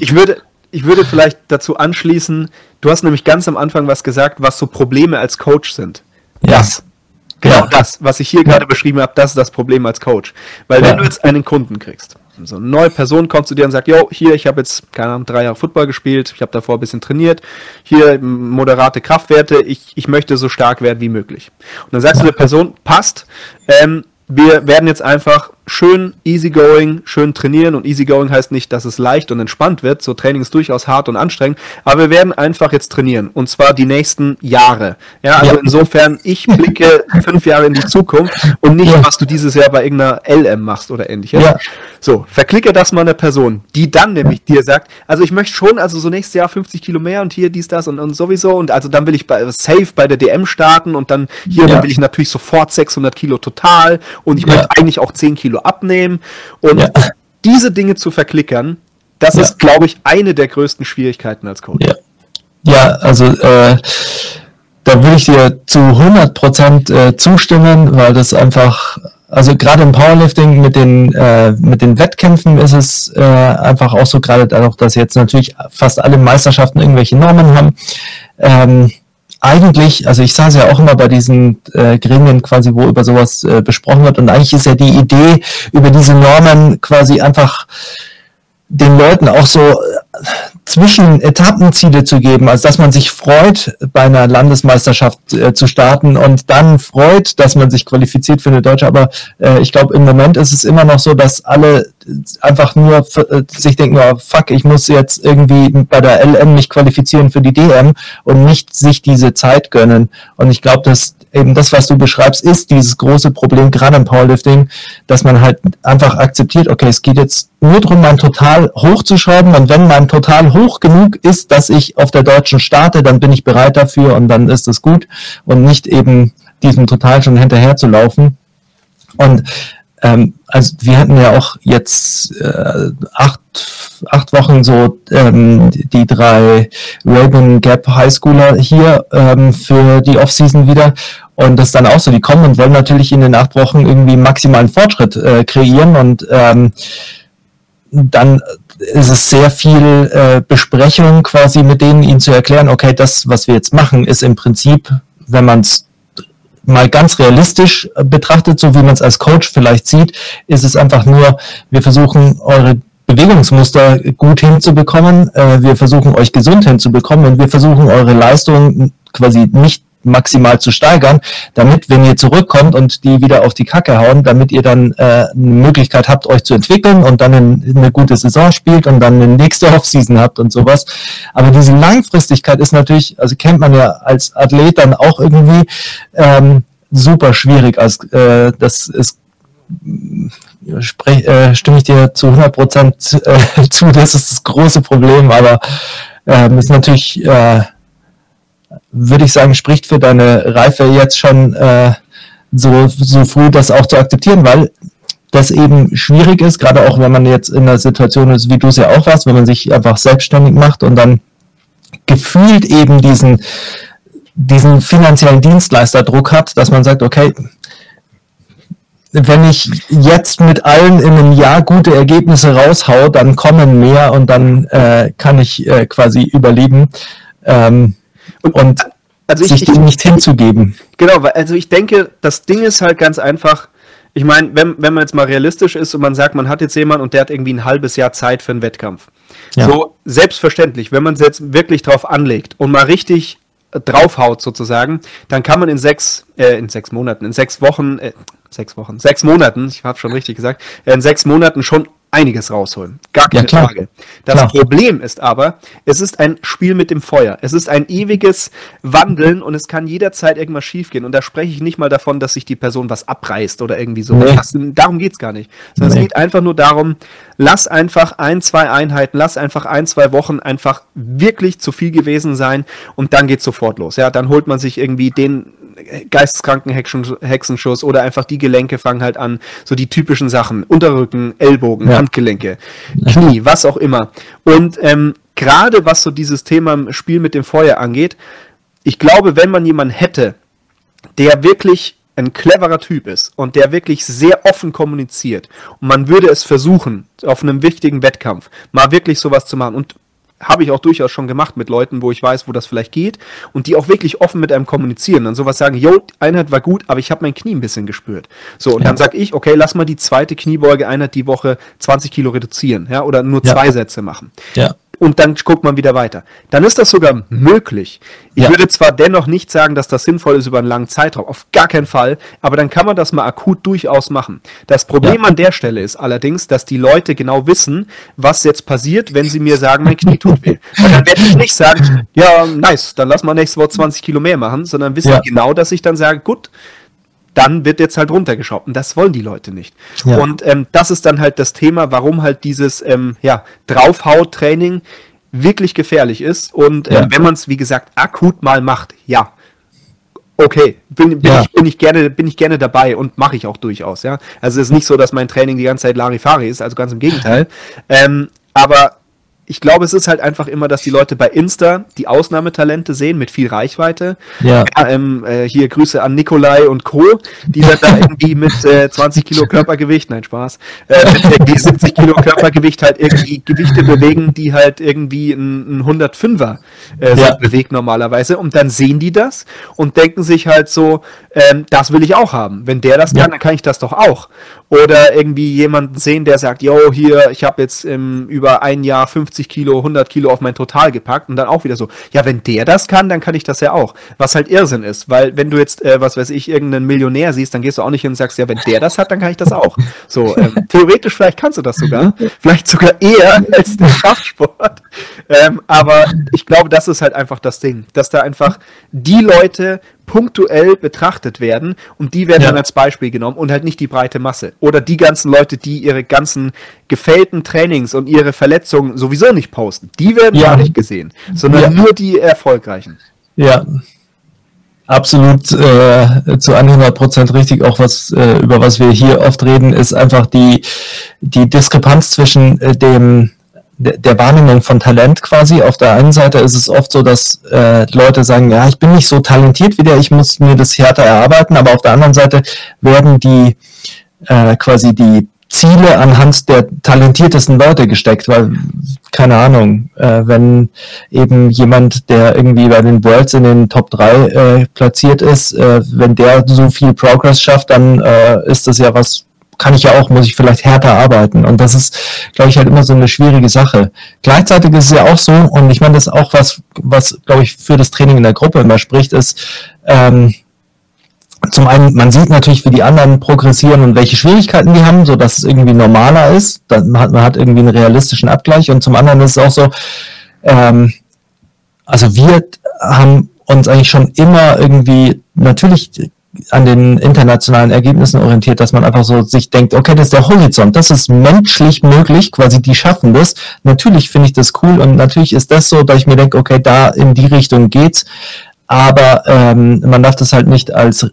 Ich würde, ich würde vielleicht dazu anschließen, du hast nämlich ganz am Anfang was gesagt, was so Probleme als Coach sind. Ja. Das. Genau ja. das, was ich hier gerade beschrieben habe, das ist das Problem als Coach. Weil ja. wenn du jetzt einen Kunden kriegst, so eine neue Person kommt zu dir und sagt, yo, hier, ich habe jetzt, keine Ahnung, drei Jahre Football gespielt, ich habe davor ein bisschen trainiert, hier moderate Kraftwerte, ich, ich möchte so stark werden wie möglich. Und dann sagst du der Person, passt, ähm, wir werden jetzt einfach schön easygoing, schön trainieren und easygoing heißt nicht, dass es leicht und entspannt wird. So Training ist durchaus hart und anstrengend, aber wir werden einfach jetzt trainieren und zwar die nächsten Jahre. Ja, also ja. insofern, ich blicke fünf Jahre in die Zukunft und nicht, ja. was du dieses Jahr bei irgendeiner LM machst oder ähnliches. Ja. So, verklicke das mal einer Person, die dann nämlich dir sagt, also ich möchte schon, also so nächstes Jahr 50 Kilo mehr und hier dies, das und, und sowieso und also dann will ich bei, safe bei der DM starten und dann hier dann will ich natürlich sofort 600 Kilo total und ich möchte eigentlich auch 10 Kilo Kilo abnehmen. Und ja. diese Dinge zu verklickern, das ja. ist, glaube ich, eine der größten Schwierigkeiten als Coach. Ja, ja also äh, da würde ich dir zu 100 Prozent äh, zustimmen, weil das einfach, also gerade im Powerlifting mit den, äh, mit den Wettkämpfen ist es äh, einfach auch so, gerade dadurch, dass jetzt natürlich fast alle Meisterschaften irgendwelche Normen haben. Ähm, eigentlich, also ich saß ja auch immer bei diesen äh, Gremien quasi, wo über sowas äh, besprochen wird. Und eigentlich ist ja die Idee, über diese Normen quasi einfach den Leuten auch so äh, zwischen Etappenziele zu geben, also dass man sich freut, bei einer Landesmeisterschaft äh, zu starten und dann freut, dass man sich qualifiziert für eine Deutsche. Aber äh, ich glaube, im Moment ist es immer noch so, dass alle einfach nur äh, sich denken, oh, fuck, ich muss jetzt irgendwie bei der LM mich qualifizieren für die DM und nicht sich diese Zeit gönnen. Und ich glaube, dass eben das, was du beschreibst, ist dieses große Problem, gerade im Powerlifting, dass man halt einfach akzeptiert, okay, es geht jetzt nur darum, mein Total hochzuschreiben und wenn mein Total hoch genug ist, dass ich auf der Deutschen starte, dann bin ich bereit dafür und dann ist es gut und nicht eben diesem Total schon hinterher zu laufen. Und ähm, also wir hatten ja auch jetzt äh, acht, acht Wochen so ähm, die drei Raven Gap Highschooler hier ähm, für die Offseason wieder. Und das ist dann auch so, die kommen und wollen natürlich in den acht Wochen irgendwie maximalen Fortschritt äh, kreieren. Und ähm, dann ist es sehr viel äh, Besprechung quasi mit denen, ihnen zu erklären, okay, das, was wir jetzt machen, ist im Prinzip, wenn man es mal ganz realistisch betrachtet, so wie man es als Coach vielleicht sieht, ist es einfach nur, wir versuchen eure Bewegungsmuster gut hinzubekommen, äh, wir versuchen euch gesund hinzubekommen und wir versuchen eure Leistung quasi nicht maximal zu steigern, damit, wenn ihr zurückkommt und die wieder auf die Kacke hauen, damit ihr dann äh, eine Möglichkeit habt, euch zu entwickeln und dann in, eine gute Saison spielt und dann eine nächste Offseason habt und sowas. Aber diese Langfristigkeit ist natürlich, also kennt man ja als Athlet dann auch irgendwie ähm, super schwierig. Als, äh, das ist sprech, äh, stimme ich dir zu 100 Prozent äh, zu, das ist das große Problem, aber ähm, ist natürlich äh, würde ich sagen, spricht für deine Reife jetzt schon äh, so, so früh, das auch zu akzeptieren, weil das eben schwierig ist, gerade auch wenn man jetzt in einer Situation ist, wie du es ja auch warst, wenn man sich einfach selbstständig macht und dann gefühlt eben diesen, diesen finanziellen Dienstleisterdruck hat, dass man sagt, okay, wenn ich jetzt mit allen in einem Jahr gute Ergebnisse raushau, dann kommen mehr und dann äh, kann ich äh, quasi überleben. Ähm, und, und also sich ich, dem nicht hinzugeben. Genau, also ich denke, das Ding ist halt ganz einfach, ich meine, wenn, wenn man jetzt mal realistisch ist und man sagt, man hat jetzt jemanden und der hat irgendwie ein halbes Jahr Zeit für einen Wettkampf. Ja. So selbstverständlich, wenn man es jetzt wirklich drauf anlegt und mal richtig draufhaut sozusagen, dann kann man in sechs, äh, in sechs Monaten, in sechs Wochen, äh, sechs Wochen, sechs Monaten, ich habe schon richtig gesagt, in sechs Monaten schon einiges rausholen. Gar keine ja, Frage. Das klar. Problem ist aber, es ist ein Spiel mit dem Feuer. Es ist ein ewiges Wandeln und es kann jederzeit irgendwas schiefgehen. Und da spreche ich nicht mal davon, dass sich die Person was abreißt oder irgendwie so. Nee. Das, darum geht's gar nicht. Sondern nee. es geht einfach nur darum, lass einfach ein, zwei Einheiten, lass einfach ein, zwei Wochen einfach wirklich zu viel gewesen sein und dann geht's sofort los. Ja, dann holt man sich irgendwie den geisteskranken Hexenschuss oder einfach die Gelenke fangen halt an, so die typischen Sachen, Unterrücken, Ellbogen, ja. Handgelenke, Knie, was auch immer. Und ähm, gerade was so dieses Thema Spiel mit dem Feuer angeht, ich glaube, wenn man jemanden hätte, der wirklich ein cleverer Typ ist und der wirklich sehr offen kommuniziert und man würde es versuchen, auf einem wichtigen Wettkampf mal wirklich sowas zu machen und habe ich auch durchaus schon gemacht mit Leuten, wo ich weiß, wo das vielleicht geht und die auch wirklich offen mit einem kommunizieren und sowas sagen, yo, Einheit war gut, aber ich habe mein Knie ein bisschen gespürt. So, und ja. dann sag ich, okay, lass mal die zweite Kniebeuge-Einheit die Woche 20 Kilo reduzieren, ja, oder nur zwei ja. Sätze machen. Ja und dann guckt man wieder weiter. Dann ist das sogar möglich. Ich ja. würde zwar dennoch nicht sagen, dass das sinnvoll ist über einen langen Zeitraum, auf gar keinen Fall, aber dann kann man das mal akut durchaus machen. Das Problem ja. an der Stelle ist allerdings, dass die Leute genau wissen, was jetzt passiert, wenn sie mir sagen, mein Knie tut weh. Und dann werde ich nicht sagen, ja, nice, dann lass mal nächste Woche 20 Kilo mehr machen, sondern wissen ja. genau, dass ich dann sage, gut, dann wird jetzt halt runtergeschraubt. Und das wollen die Leute nicht. Ja. Und ähm, das ist dann halt das Thema, warum halt dieses ähm, ja, Draufhaut-Training wirklich gefährlich ist. Und ähm, ja. wenn man es, wie gesagt, akut mal macht, ja. Okay, bin, bin, ja. ich, bin, ich gerne, bin ich gerne dabei und mache ich auch durchaus, ja. Also es ist nicht so, dass mein Training die ganze Zeit Larifari ist, also ganz im Gegenteil. Ähm, aber ich glaube, es ist halt einfach immer, dass die Leute bei Insta die Ausnahmetalente sehen mit viel Reichweite. Ja. ja ähm, äh, hier Grüße an Nikolai und Co., die dann da irgendwie mit äh, 20 Kilo Körpergewicht, nein Spaß, äh, mit irgendwie 70 Kilo Körpergewicht halt irgendwie Gewichte bewegen, die halt irgendwie ein, ein 105er äh, ja. bewegt normalerweise. Und dann sehen die das und denken sich halt so, ähm, das will ich auch haben. Wenn der das kann, ja. dann kann ich das doch auch. Oder irgendwie jemanden sehen, der sagt, yo, hier, ich habe jetzt ähm, über ein Jahr 50 Kilo, 100 Kilo auf mein Total gepackt und dann auch wieder so, ja, wenn der das kann, dann kann ich das ja auch. Was halt Irrsinn ist, weil wenn du jetzt, äh, was weiß ich, irgendeinen Millionär siehst, dann gehst du auch nicht hin und sagst, ja, wenn der das hat, dann kann ich das auch. So, ähm, theoretisch vielleicht kannst du das sogar, vielleicht sogar eher als der Kraftsport. Ähm, aber ich glaube, das ist halt einfach das Ding, dass da einfach die Leute punktuell betrachtet werden und die werden ja. dann als Beispiel genommen und halt nicht die breite Masse. Oder die ganzen Leute, die ihre ganzen gefällten Trainings und ihre Verletzungen sowieso nicht posten. Die werden ja. gar nicht gesehen, sondern ja. nur die erfolgreichen. Ja. absolut äh, zu 100 Prozent richtig. Auch was, äh, über was wir hier oft reden, ist einfach die, die Diskrepanz zwischen äh, dem, der Wahrnehmung von Talent quasi. Auf der einen Seite ist es oft so, dass äh, Leute sagen, ja, ich bin nicht so talentiert wie der, ich muss mir das härter erarbeiten, aber auf der anderen Seite werden die äh, quasi die Ziele anhand der talentiertesten Leute gesteckt, weil, keine Ahnung, äh, wenn eben jemand, der irgendwie bei den Worlds in den Top 3 äh, platziert ist, äh, wenn der so viel Progress schafft, dann äh, ist das ja was, kann ich ja auch, muss ich vielleicht härter arbeiten. Und das ist, glaube ich, halt immer so eine schwierige Sache. Gleichzeitig ist es ja auch so, und ich meine, das ist auch was, was, glaube ich, für das Training in der Gruppe immer spricht, ist, ähm, zum einen, man sieht natürlich, wie die anderen progressieren und welche Schwierigkeiten die haben, so dass es irgendwie normaler ist. Man hat, man hat irgendwie einen realistischen Abgleich. Und zum anderen ist es auch so, ähm, also wir haben uns eigentlich schon immer irgendwie natürlich an den internationalen Ergebnissen orientiert, dass man einfach so sich denkt, okay, das ist der Horizont, das ist menschlich möglich, quasi die schaffen das. Natürlich finde ich das cool und natürlich ist das so, dass ich mir denke, okay, da in die Richtung geht's, aber ähm, man darf das halt nicht als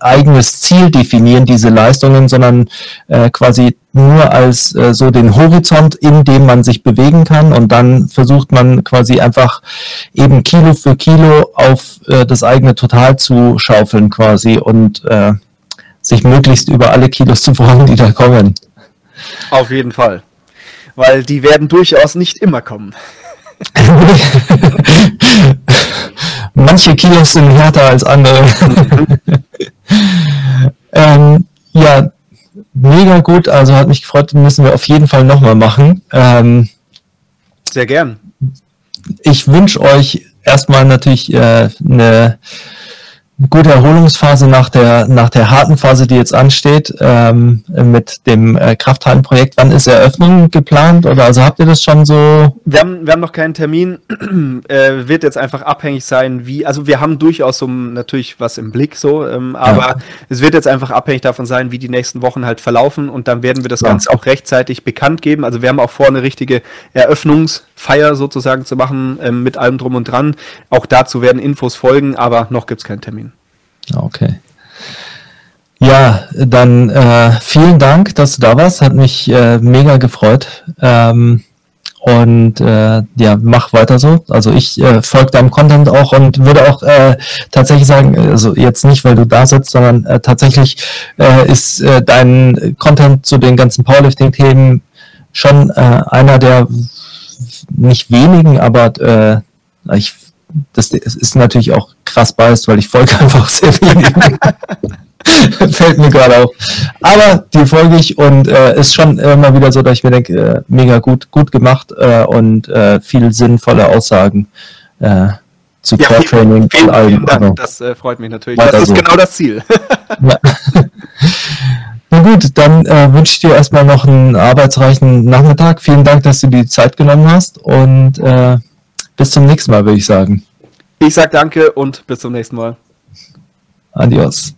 eigenes Ziel definieren, diese Leistungen, sondern äh, quasi nur als äh, so den Horizont, in dem man sich bewegen kann und dann versucht man quasi einfach eben Kilo für Kilo auf äh, das eigene Total zu schaufeln quasi und äh, sich möglichst über alle Kilos zu freuen, die da kommen. Auf jeden Fall. Weil die werden durchaus nicht immer kommen. Manche Kilos sind härter als andere. ähm, ja, mega gut. Also hat mich gefreut, müssen wir auf jeden Fall nochmal machen. Ähm, Sehr gern. Ich wünsche euch erstmal natürlich äh, eine eine gute Erholungsphase nach der, nach der harten Phase, die jetzt ansteht, ähm, mit dem äh, Krafthallenprojekt. Wann ist Eröffnung geplant? Oder also habt ihr das schon so? Wir haben, wir haben noch keinen Termin. äh, wird jetzt einfach abhängig sein, wie, also wir haben durchaus so natürlich was im Blick so, ähm, aber ja. es wird jetzt einfach abhängig davon sein, wie die nächsten Wochen halt verlaufen und dann werden wir das ja. Ganze auch rechtzeitig bekannt geben. Also wir haben auch vor, eine richtige Eröffnungsfeier sozusagen zu machen, ähm, mit allem drum und dran. Auch dazu werden Infos folgen, aber noch gibt es keinen Termin. Okay. Ja, dann äh, vielen Dank, dass du da warst. Hat mich äh, mega gefreut. Ähm, und äh, ja, mach weiter so. Also ich äh, folge deinem Content auch und würde auch äh, tatsächlich sagen, also jetzt nicht, weil du da sitzt, sondern äh, tatsächlich äh, ist äh, dein Content zu den ganzen Powerlifting-Themen schon äh, einer der nicht wenigen, aber äh, ich das ist natürlich auch krass beißt, weil ich folge einfach sehr wenig. Fällt mir gerade auf. Aber die folge ich und äh, ist schon immer wieder so, dass ich mir denke, äh, mega gut, gut gemacht äh, und äh, viel sinnvolle Aussagen äh, zu ja, Core Training vielen, und allem. Vielen Dank, das äh, freut mich natürlich. Das ist so. genau das Ziel. Na gut, dann äh, wünsche ich dir erstmal noch einen arbeitsreichen Nachmittag. Vielen Dank, dass du die Zeit genommen hast und äh, bis zum nächsten Mal, würde ich sagen. Ich sage danke und bis zum nächsten Mal. Adios.